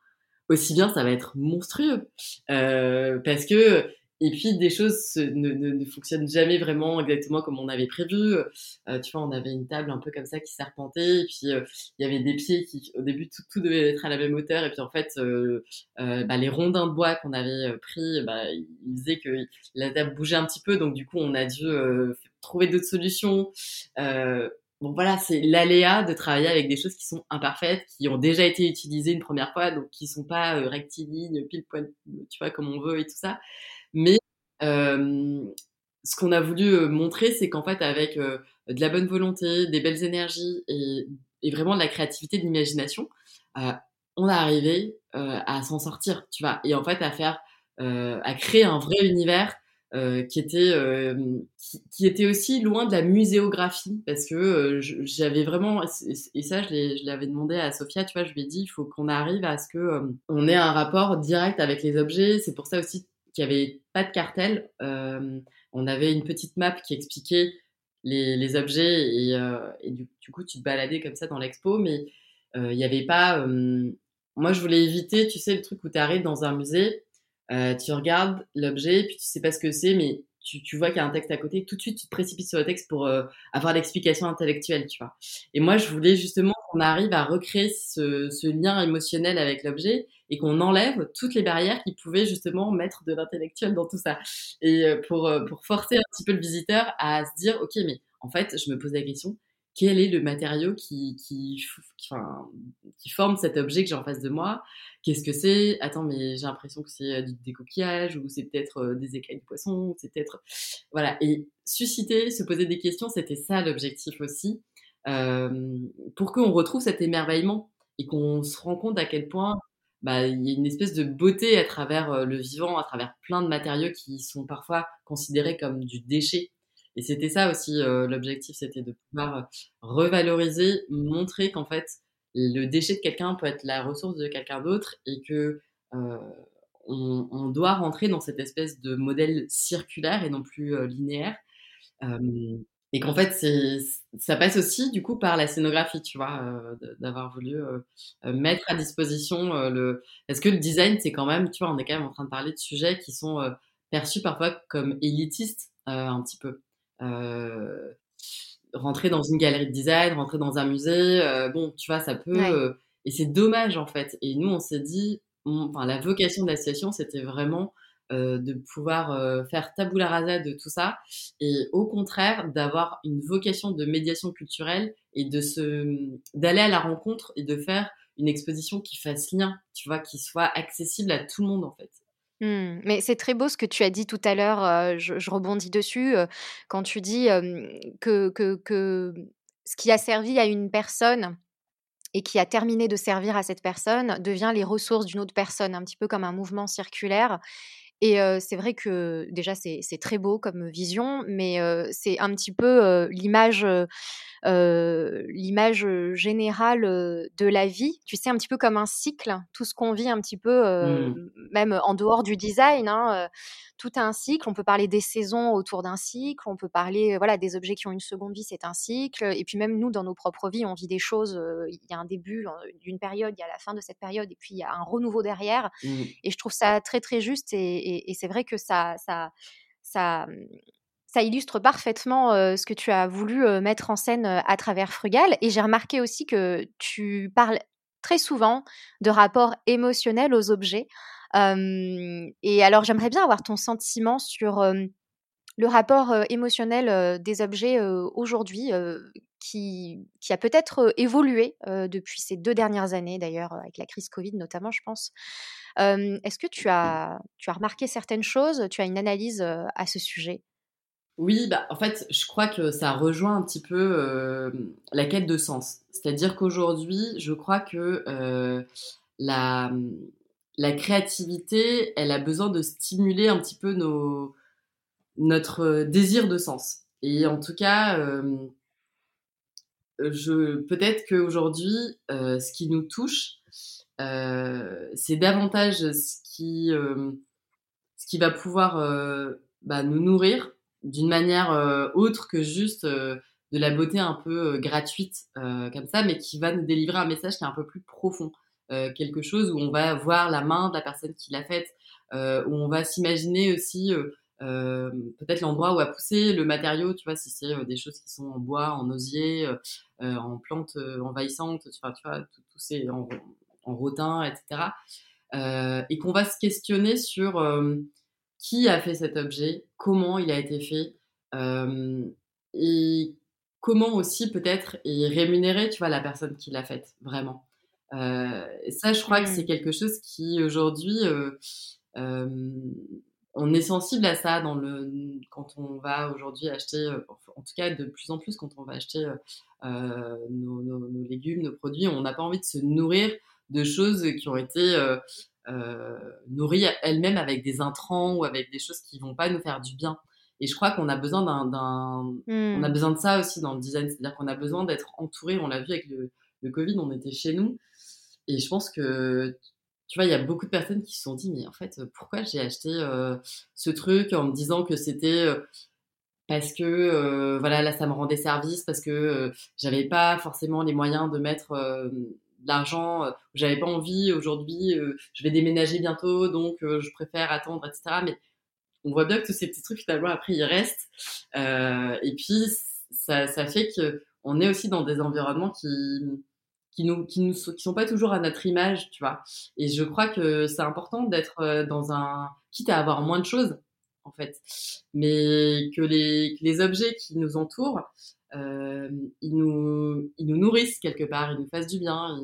aussi bien ça va être monstrueux euh, parce que et puis des choses ne, ne, ne, fonctionnent jamais vraiment exactement comme on avait prévu. Euh, tu vois, on avait une table un peu comme ça qui serpentait, et puis euh, il y avait des pieds qui, au début, tout, tout, devait être à la même hauteur, et puis en fait, bah, les rondins de bois qu'on avait pris, bah, ils faisaient que la table bougeait un petit peu, donc du coup, on a dû trouver d'autres solutions. Bon voilà, c'est l'aléa de travailler avec des choses qui sont imparfaites, qui ont déjà été utilisées une première fois, donc qui sont pas euh, rectilignes, pile poil, tu vois, comme on veut et tout ça. Mais euh, ce qu'on a voulu euh, montrer, c'est qu'en fait, avec euh, de la bonne volonté, des belles énergies et, vraiment de la créativité, de l'imagination, euh, on a arrivé à s'en sortir, tu vois, et en fait à faire, à créer un vrai univers euh, qui était euh, qui, était aussi loin de la muséographie parce que euh, j'avais vraiment et, ça je l'avais demandé à Sophia tu vois je lui ai dit il faut qu'on arrive à ce que on ait un rapport direct avec les objets. C'est pour ça aussi qu'il n'y avait pas de cartel. On avait une petite map qui expliquait les, objets et, et du, du, coup tu te baladais comme ça dans l'expo mais il n'y avait pas moi je voulais éviter tu sais le truc où tu arrives dans un musée euh, tu regardes l'objet, puis tu sais pas ce que c'est, mais tu, tu vois qu'il y a un texte à côté, tout de suite tu te précipites sur le texte pour euh, avoir l'explication intellectuelle, tu vois. Et moi, je voulais justement qu'on arrive à recréer ce, ce lien émotionnel avec l'objet et qu'on enlève toutes les barrières qui pouvaient justement mettre de l'intellectuel dans tout ça. Et euh, pour, euh, pour forcer un petit peu le visiteur à se dire, ok, mais en fait, je me pose la question, quel est le matériau qui, qui, enfin, qui forme cet objet que j'ai en face de moi? Qu'est-ce que c'est? Attends, mais j'ai l'impression que c'est des coquillages ou c'est peut-être euh, des écailles de poisson, c'est peut-être voilà. Et susciter, se poser des questions, c'était ça l'objectif aussi, euh, pour qu'on retrouve cet émerveillement et qu'on se rend compte à quel point bah, il y a une espèce de beauté à travers euh, le vivant, à travers plein de matériaux qui sont parfois considérés comme du déchet et c'était ça aussi euh, l'objectif, c'était de pouvoir euh, revaloriser, montrer qu'en fait le déchet de quelqu'un peut être la ressource de quelqu'un d'autre et que euh, on, on, doit rentrer dans cette espèce de modèle circulaire et non plus euh, linéaire. Euh, et qu'en fait, ça passe aussi du coup par la scénographie, tu vois, euh, d'avoir voulu mettre à disposition le. Parce que le design, c'est quand même, tu vois, on est quand même en train de parler de sujets qui sont perçus parfois comme élitistes un petit peu. Euh, rentrer dans une galerie de design, rentrer dans un musée, euh, bon, tu vois, ça peut. Ouais. Euh, et c'est dommage en fait. Et nous, on s'est dit, enfin, la vocation de l'association, c'était vraiment euh, de pouvoir euh, faire tabula rasa de tout ça et au contraire d'avoir une vocation de médiation culturelle et de se d'aller à la rencontre et de faire une exposition qui fasse lien, tu vois, qui soit accessible à tout le monde en fait. Mmh, mais c'est très beau ce que tu as dit tout à l'heure, je, rebondis dessus, quand tu dis que, ce qui a servi à une personne et qui a terminé de servir à cette personne devient les ressources d'une autre personne, un petit peu comme un mouvement circulaire. Et c'est vrai que déjà c'est très beau comme vision, mais c'est un petit peu l'image l'image générale de la vie. Tu sais, un petit peu comme un cycle, tout ce qu'on vit un petit peu, mmh. même en dehors du design. Hein, tout a un cycle. On peut parler des saisons autour d'un cycle. On peut parler voilà des objets qui ont une seconde vie, c'est un cycle. Et puis même nous, dans nos propres vies, on vit des choses. Il y a un début d'une période, il y a la fin de cette période, et puis il y a un renouveau derrière. Mmh. Et je trouve ça très très juste. Et, et, c'est vrai que ça, ça, ça, ça illustre parfaitement ce que tu as voulu mettre en scène à travers Frugal. Et j'ai remarqué aussi que tu parles très souvent de rapport émotionnel aux objets. et alors j'aimerais bien avoir ton sentiment sur le rapport émotionnel des objets aujourd'hui, qui, a peut-être évolué depuis ces deux dernières années, d'ailleurs, avec la crise Covid notamment, je pense. Est-ce que tu as, tu as remarqué certaines choses? Tu as une analyse à ce sujet? Oui, bah, en fait, je crois que ça rejoint un petit peu la quête de sens. C'est-à-dire qu'aujourd'hui, je crois que la, la créativité, elle a besoin de stimuler un petit peu nos, notre désir de sens. Et en tout cas, je, peut-être qu'aujourd'hui, euh, ce qui nous touche, euh, c'est davantage ce qui, euh, ce qui va pouvoir bah, nous nourrir d'une manière euh, autre que juste euh, de la beauté un peu euh, gratuite comme ça, mais qui va nous délivrer un message qui est un peu plus profond. quelque chose où on va voir la main de la personne qui l'a faite, où on va s'imaginer aussi euh, peut-être l'endroit où a poussé le matériau, tu vois, si c'est euh, des choses qui sont en bois, en osier, euh, en plantes envahissantes, tu vois, tu vois tout, tout ces en, en rotin, etc. et qu'on va se questionner sur qui a fait cet objet, comment il a été fait, et comment aussi peut-être est rémunéré, tu vois, la personne qui l'a faite, vraiment. Ça, je crois mmh. que c'est quelque chose qui aujourd'hui, on est sensible à ça dans le quand on va aujourd'hui acheter, en tout cas de plus en plus quand on va acheter nos, nos, nos, légumes, nos produits, on n'a pas envie de se nourrir de choses qui ont été euh, nourrie elle-même avec des intrants ou avec des choses qui vont pas nous faire du bien. Et je crois qu'on a besoin d'un, on a besoin de ça aussi dans le design, c'est-à-dire qu'on a besoin d'être entouré. On l'a vu avec le, le, Covid, on était chez nous, et je pense que tu vois, il y a beaucoup de personnes qui se sont dit, mais en fait, pourquoi j'ai acheté euh, ce truc en me disant que c'était euh, parce que euh, voilà, là, ça me rendait service, parce que euh, j'avais pas forcément les moyens de mettre l'argent, euh, j'avais pas envie aujourd'hui, je vais déménager bientôt, donc je préfère attendre, etc. Mais on voit bien que tous ces petits trucs finalement après ils restent. et puis ça, ça fait que on est aussi dans des environnements qui qui nous qui nous qui sont pas toujours à notre image, tu vois. Et je crois que c'est important d'être dans un quitte à avoir moins de choses en fait, mais que les que les objets qui nous entourent, euh, ils nous ils nous nourrissent quelque part, ils nous fassent du bien,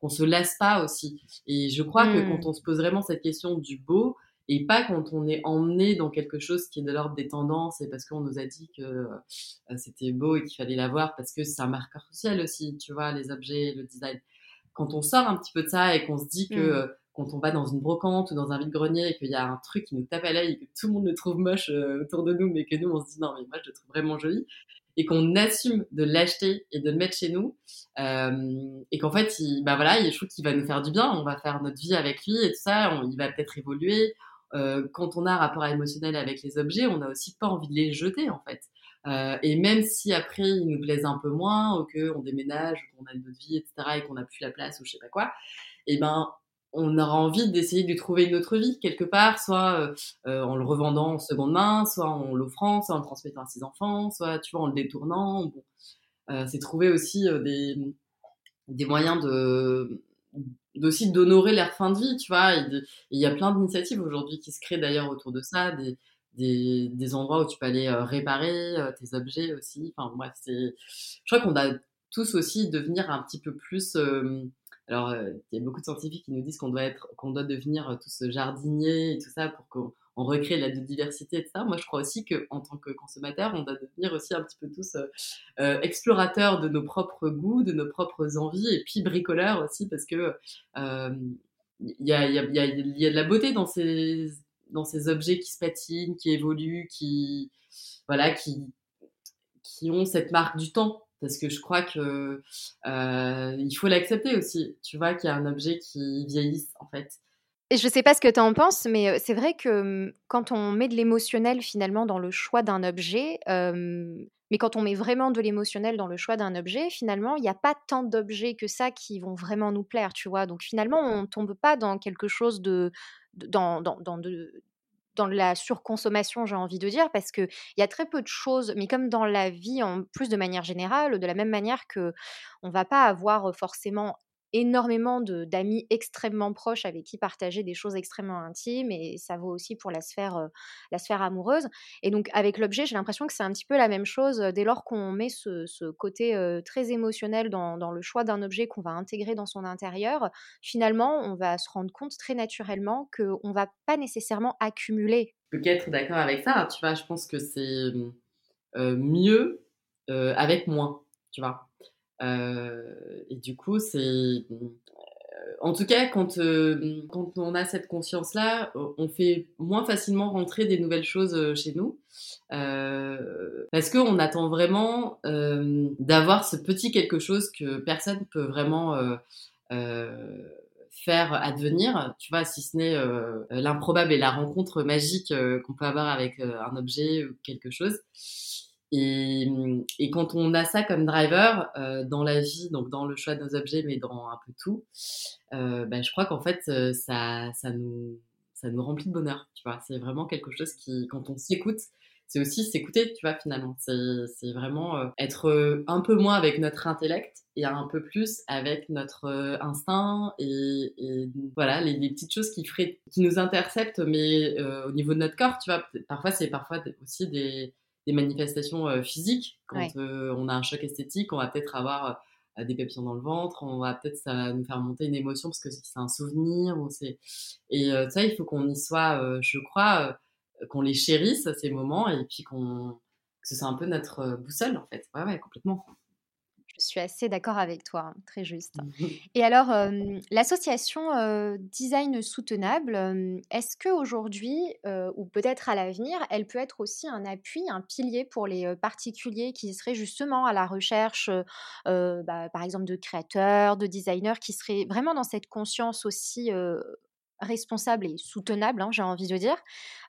qu'on se lasse pas aussi. Et je crois que quand mmh. on se pose vraiment cette question du beau, et pas quand on est emmené dans quelque chose qui est de l'ordre des tendances et parce qu'on nous a dit que euh, c'était beau et qu'il fallait l'avoir parce que c'est un marqueur social aussi, tu vois, les objets, le design. Quand on sort un petit peu de ça et qu'on se dit que mmh. euh, quand on va dans une brocante ou dans un vide-grenier et qu'il y a un truc qui nous tape à l'œil et que tout le monde le trouve moche euh, autour de nous, mais que nous on se dit non mais moi je le trouve vraiment joli et qu'on assume de l'acheter et de le mettre chez nous euh, et qu'en fait il, bah voilà il, je trouve qu'il va nous faire du bien on va faire notre vie avec lui et tout ça il va peut-être évoluer euh, quand on a un rapport émotionnel avec les objets, on n'a aussi pas envie de les jeter en fait. Euh, et même si après ils nous plaisent un peu moins, ou qu'on déménage, ou qu'on a une autre vie, etc., et qu'on n'a plus la place, ou je sais pas quoi, eh ben on aura envie d'essayer de trouver une autre vie quelque part, soit euh, en le revendant en seconde main, soit en l'offrant, soit en le transmettant à ses enfants, soit tu vois en le détournant. C'est trouver aussi des moyens de aussi d'honorer leur fin de vie, tu vois. Il y a plein d'initiatives aujourd'hui qui se créent d'ailleurs autour de ça, des, des, des, endroits où tu peux aller euh, réparer euh, tes objets aussi. Enfin bref, c'est, je crois qu'on a tous aussi devenir un petit peu plus. Euh, alors, il y a beaucoup de scientifiques qui nous disent qu'on doit être, qu'on doit devenir tous jardiniers et tout ça pour qu'on on recrée la biodiversité, etc. Moi, je crois aussi qu'en tant que consommateur, on doit devenir aussi un petit peu tous euh, euh, explorateurs de nos propres goûts, de nos propres envies, et puis bricoleurs aussi, parce que euh, il y, a, de la beauté dans ces, objets qui se patinent, qui évoluent, qui, voilà, qui, ont cette marque du temps. Parce que je crois que il faut l'accepter aussi. Tu vois qu'il y a un objet qui vieillisse en fait. Je sais pas ce que tu en penses, mais c'est vrai que quand on met de l'émotionnel finalement dans le choix d'un objet, mais quand on met vraiment de l'émotionnel dans le choix d'un objet, finalement, il n'y a pas tant d'objets que ça qui vont vraiment nous plaire, tu vois? Donc finalement, on tombe pas dans quelque chose de, dans, dans, dans la surconsommation, j'ai envie de dire, parce qu'il y a très peu de choses, mais comme dans la vie, en plus de manière générale, de la même manière que on va pas avoir forcément énormément d'amis extrêmement proches avec qui partager des choses extrêmement intimes et ça vaut aussi pour la sphère, la sphère amoureuse. Et donc avec l'objet, j'ai l'impression que c'est un petit peu la même chose dès lors qu'on met ce, côté très émotionnel dans, dans le choix d'un objet qu'on va intégrer dans son intérieur. Finalement, on va se rendre compte très naturellement qu'on ne va pas nécessairement accumuler. Je peux qu'être d'accord avec ça. Tu vois, je pense que c'est mieux avec moins. Tu vois. Euh, et du coup, c'est euh, en tout cas, quand, euh, quand on a cette conscience-là, on fait moins facilement rentrer des nouvelles choses chez nous. Euh, parce qu'on attend vraiment euh, d'avoir ce petit quelque chose que personne peut vraiment faire advenir, tu vois, si ce n'est l'improbable et la rencontre magique qu'on peut avoir avec un objet ou quelque chose. Et, et, quand on a ça comme driver euh, dans la vie, donc dans le choix de nos objets, mais dans un peu tout, euh, bah, je crois qu'en fait, euh, ça, ça, nous, ça nous remplit de bonheur. Tu vois, c'est vraiment quelque chose qui, quand on s'écoute, c'est aussi s'écouter, tu vois, finalement. C'est vraiment euh, être un peu moins avec notre intellect et un peu plus avec notre instinct et, et voilà, les, les, petites choses qui, feraient, qui nous interceptent, mais au niveau de notre corps, tu vois, parfois, c'est parfois aussi des des manifestations euh, physiques. Quand euh, on a un choc esthétique, on va peut-être avoir euh, des papillons dans le ventre, on va peut-être ça nous faire monter une émotion parce que c'est un souvenir. Ou c'est... Et ça, il faut qu'on y soit, je crois, qu'on les chérisse, ces moments, et puis qu'on... que ce soit un peu notre boussole, en fait. Ouais, ouais, complètement. Je suis assez d'accord avec toi, hein, très juste. Mmh Et alors, l'association Design Soutenable, est-ce qu'aujourd'hui, ou peut-être à l'avenir, elle peut être aussi un appui, un pilier pour les particuliers qui seraient justement à la recherche, bah, par exemple, de créateurs, de designers, qui seraient vraiment dans cette conscience aussi responsable et soutenable, hein, j'ai envie de dire,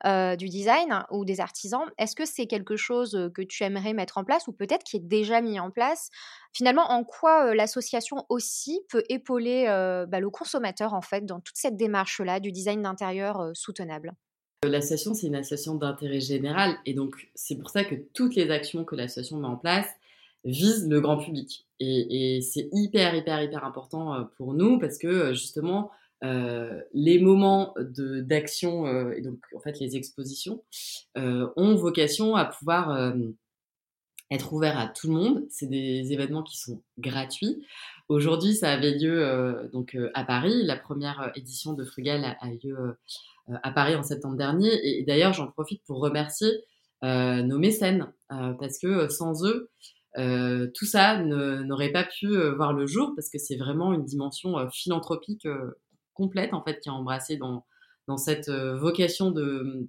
euh, du design ou des artisans. Est-ce que c'est quelque chose que tu aimerais mettre en place ou peut-être qui est déjà mis en place? Finalement, en quoi l'association aussi peut épauler bah, le consommateur en fait dans toute cette démarche-là du design d'intérieur soutenable? L'association, c'est une association d'intérêt général et donc c'est pour ça que toutes les actions que l'association met en place visent le grand public. Et, c'est hyper, hyper, hyper important pour nous parce que justement, les moments d'action et donc en fait les expositions ont vocation à pouvoir être ouverts à tout le monde. C'est des événements qui sont gratuits. Aujourd'hui, ça avait lieu donc à Paris. La première édition de Frugal a, eu lieu à Paris en septembre dernier. Et, d'ailleurs, j'en profite pour remercier nos mécènes parce que sans eux, tout ça n'aurait pas pu voir le jour parce que c'est vraiment une dimension philanthropique complète en fait qui est embrassée dans, dans cette vocation de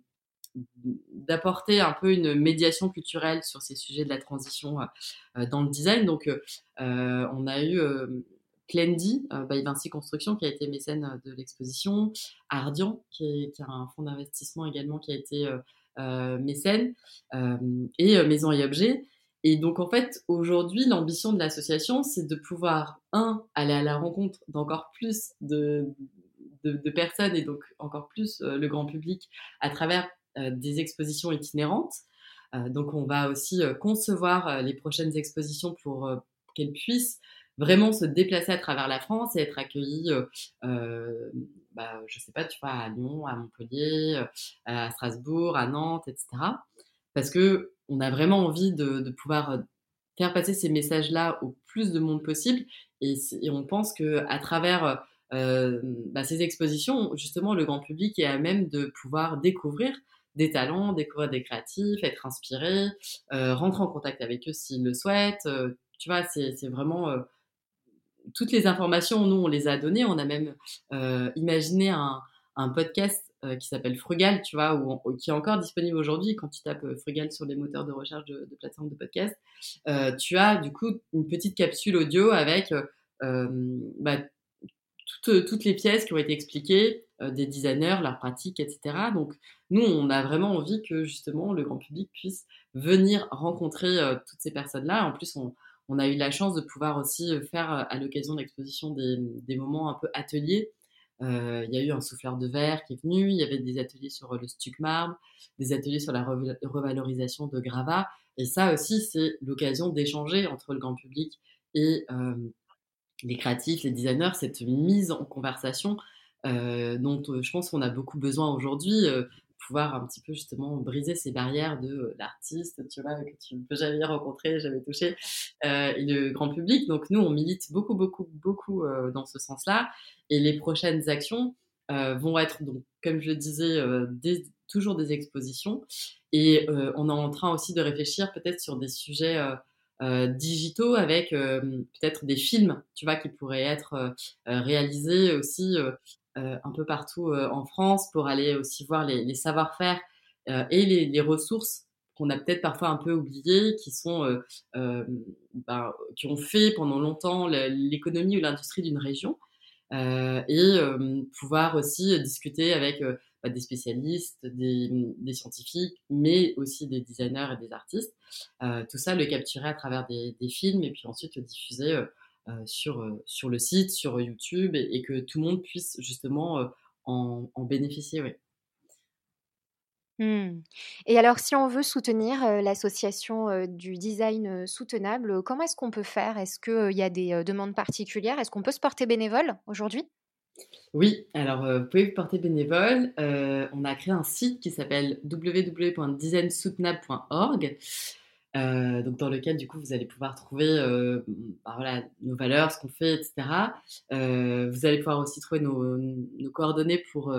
d'apporter un peu une médiation culturelle sur ces sujets de la transition dans le design. Donc, on a eu Clendy, by Vinci Construction, qui a été mécène de l'exposition, Ardian, qui est, un fonds d'investissement également qui a été mécène, et Maison et Objets. Et donc, en fait, aujourd'hui, l'ambition de l'association, c'est de pouvoir, un, aller à la rencontre d'encore plus de, de, personnes et donc encore plus le grand public à travers des expositions itinérantes. donc, on va aussi concevoir les prochaines expositions pour qu'elles puissent vraiment se déplacer à travers la France et être accueillis, euh, bah, je sais pas, tu vois, à Lyon, à Montpellier, à Strasbourg, à Nantes, etc. Parce que on a vraiment envie de, pouvoir faire passer ces messages-là au plus de monde possible. Et, on pense que à travers bah, ces expositions, justement, le grand public est à même de pouvoir découvrir des talents, découvrir des créatifs, être inspiré, rentrer en contact avec eux s'ils le souhaitent. tu vois, c'est vraiment toutes les informations, nous, on les a données. On a même imaginé un, podcast euh, qui s'appelle Frugal, tu vois, qui est encore disponible aujourd'hui. Quand tu tapes Frugal sur les moteurs de recherche de, de plateformes de podcast, tu as du coup une petite capsule audio avec bah, toutes, les pièces qui ont été expliquées, des designers, leurs pratiques, etc. Donc, nous, on a vraiment envie que justement le grand public puisse venir rencontrer toutes ces personnes-là. En plus, on, on a eu la chance de pouvoir aussi euh, faire euh, à l'occasion de l'exposition des, moments un peu ateliers. Euh, il y a eu un souffleur de verre qui est venu, il y avait des ateliers sur le stuc marbre, des ateliers sur la revalorisation de gravats. Et ça aussi, c'est l'occasion d'échanger entre le grand public et les créatifs, les designers, cette mise en conversation dont je pense qu'on a beaucoup besoin aujourd'hui pouvoir un petit peu justement briser ces barrières de euh, l'artiste, tu vois, que tu ne peux jamais rencontrer, jamais toucher, euh, et le grand public. Donc nous, on milite beaucoup, beaucoup, beaucoup euh, dans ce sens-là. Et les prochaines actions vont être, donc, comme je le disais, toujours des expositions. Et on est en train aussi de réfléchir peut-être sur des sujets digitaux avec peut-être des films, tu vois, qui pourraient être réalisés aussi euh, un peu partout euh, en France pour aller aussi voir les, savoir-faire euh, et les, ressources qu'on a peut-être parfois un peu oubliées, qui sont, ben, qui ont fait pendant longtemps l'économie ou l'industrie d'une région, et pouvoir aussi discuter avec des spécialistes, des, scientifiques, mais aussi des designers et des artistes. tout ça, le capturer à travers des, films et puis ensuite le diffuser euh, sur, euh, sur le site, sur YouTube, et, que tout le monde puisse justement euh, en, bénéficier. Mmh. Et alors, si on veut soutenir l'association du design soutenable, comment est-ce qu'on peut faire? Est-ce qu'il y a des demandes particulières? Est-ce qu'on peut se porter bénévole aujourd'hui? Oui, alors vous pouvez vous porter bénévole. on a créé un site qui s'appelle www.designsoutenable.org euh, dans lequel du coup vous allez pouvoir trouver euh, bah, voilà, nos valeurs, ce qu'on fait, etc. Euh, vous allez pouvoir aussi trouver nos, coordonnées pour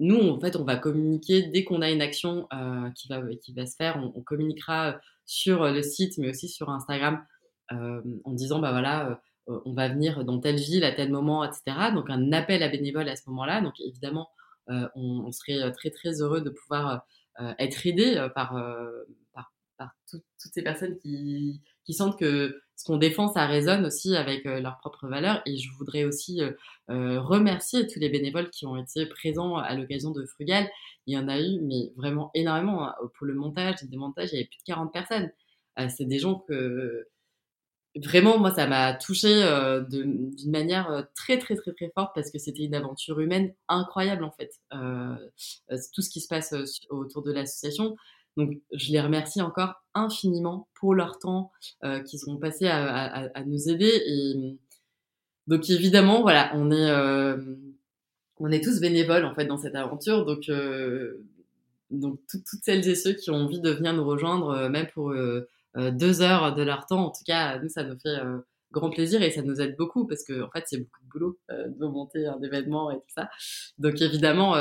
nous en fait on va communiquer dès qu'on a une action qui va se faire, on, on, communiquera sur le site mais aussi sur Instagram en disant bah voilà on va venir dans telle ville à tel moment, etc. Donc un appel à bénévoles à ce moment-là. Donc évidemment on, on, serait très très heureux de pouvoir être aidé par par toutes ces personnes qui, qui, sentent que ce qu'on défend, ça résonne aussi avec euh, leurs propres valeurs. Et je voudrais aussi euh, euh, remercier tous les bénévoles qui ont été présents à l'occasion de Frugal. Il y en a eu, mais vraiment énormément. Hein. Pour le montage et le démontage, il y avait plus de 40 personnes. c'est des gens que vraiment, moi, ça m'a touchée d'une manière très, très, très, très forte parce que c'était une aventure humaine incroyable, en fait. tout ce qui se passe autour de l'association. Donc, je les remercie encore infiniment pour leur temps qu'ils ont passé à, à, à, nous aider. Et donc, évidemment, voilà, on est, on est tous bénévoles, en fait, dans cette aventure. Donc, donc toutes celles et ceux qui ont envie de venir nous rejoindre, même pour euh, deux heures de leur temps. En tout cas, nous, ça nous fait euh, grand plaisir et ça nous aide beaucoup parce que en fait c'est beaucoup de boulot euh, de monter un événement et tout ça. Donc évidemment,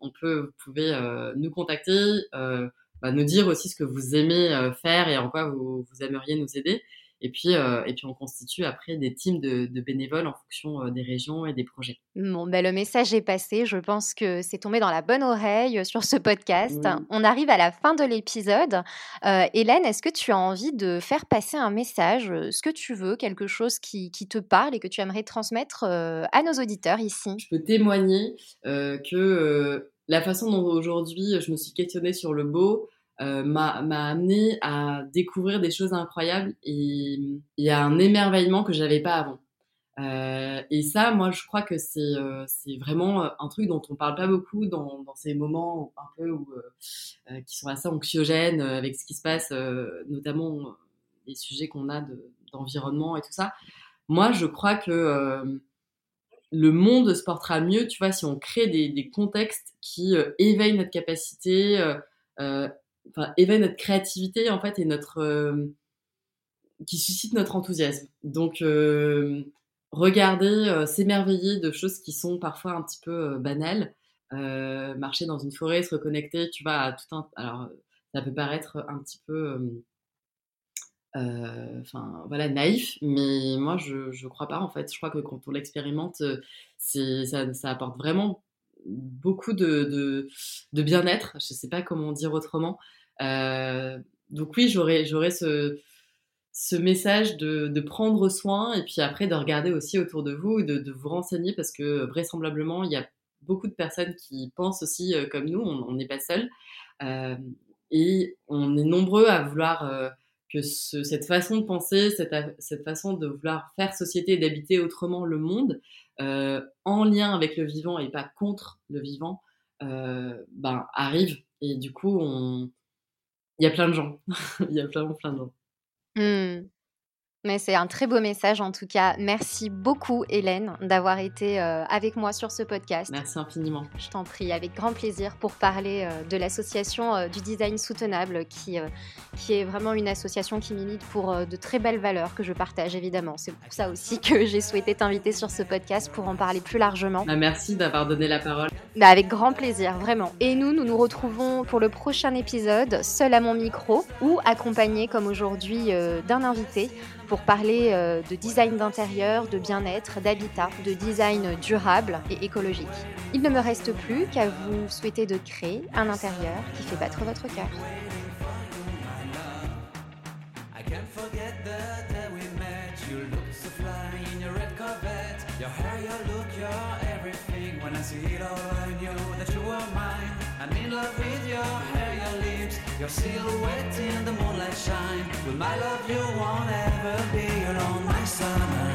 on peut, vous pouvez nous contacter, bah, nous dire aussi ce que vous aimez faire et en quoi vous, vous aimeriez nous aider. Et puis, euh, et puis on constitue après des teams de, bénévoles en fonction euh, des régions et des projets. Bon, ben, le message est passé. Je pense que c'est tombé dans la bonne oreille euh, sur ce podcast. On arrive à la fin de l'épisode. Hélène, est-ce que tu as envie de faire passer un message, ce que tu veux, quelque chose qui, qui te parle et que tu aimerais transmettre à nos auditeurs ici? Je peux témoigner que la façon dont aujourd'hui je me suis questionnée sur le beau, euh, m'a amené à découvrir des choses incroyables et il y un émerveillement que j'avais pas avant. Euh, et ça, moi, je crois que c'est euh, vraiment un truc dont on parle pas beaucoup dans, dans ces moments un peu où, euh, qui sont assez anxiogènes avec ce qui se passe, notamment les sujets qu'on a d'environnement et tout ça. Moi, je crois que le monde se portera mieux, tu vois, si on crée des, des contextes qui éveillent notre capacité, euh, enfin, éveille notre créativité en fait et notre euh, qui suscite notre enthousiasme. Donc euh, regarder, euh, s'émerveiller de choses qui sont parfois un petit peu banales, marcher dans une forêt, se reconnecter, tu vois, à tout un. Alors ça peut paraître un petit peu enfin voilà naïf mais moi je je crois pas en fait je crois que quand on l'expérimente ça, ça apporte vraiment beaucoup de, bien-être je sais pas comment dire autrement. Euh, donc oui, j'aurais ce message de, prendre soin et puis après de regarder aussi autour de vous de, de vous renseigner parce que vraisemblablement il y a beaucoup de personnes qui pensent aussi euh, comme nous, on n'est pas seul. Euh, et on est nombreux à vouloir que ce, cette façon de penser, cette, façon de vouloir faire société et d'habiter autrement le monde en lien avec le vivant et pas contre le vivant, ben arrive et du coup on il y a plein de gens. Il y a plein, plein de gens. Mmh. Mais c'est un très beau message en tout cas. Merci beaucoup Hélène d'avoir été euh, avec moi sur ce podcast. Merci infiniment. Je t'en prie, avec grand plaisir pour parler euh, de l'association euh, du design soutenable qui, qui est vraiment une association qui milite pour de très belles valeurs que je partage évidemment. C'est pour ça aussi que j'ai souhaité t'inviter sur ce podcast pour en parler plus largement. Bah, merci d'avoir donné la parole. Bah, avec grand plaisir, vraiment. Et nous, nous nous retrouvons pour le prochain épisode, seul à mon micro ou accompagné comme aujourd'hui d'un invité pour parler euh, de design d'intérieur, de bien-être, d'habitat, de design durable et écologique. Il ne me reste plus qu'à vous souhaiter de créer un intérieur qui fait battre votre cœur. Your silhouette in the moonlight shine. With my love, you won't ever be alone, my son.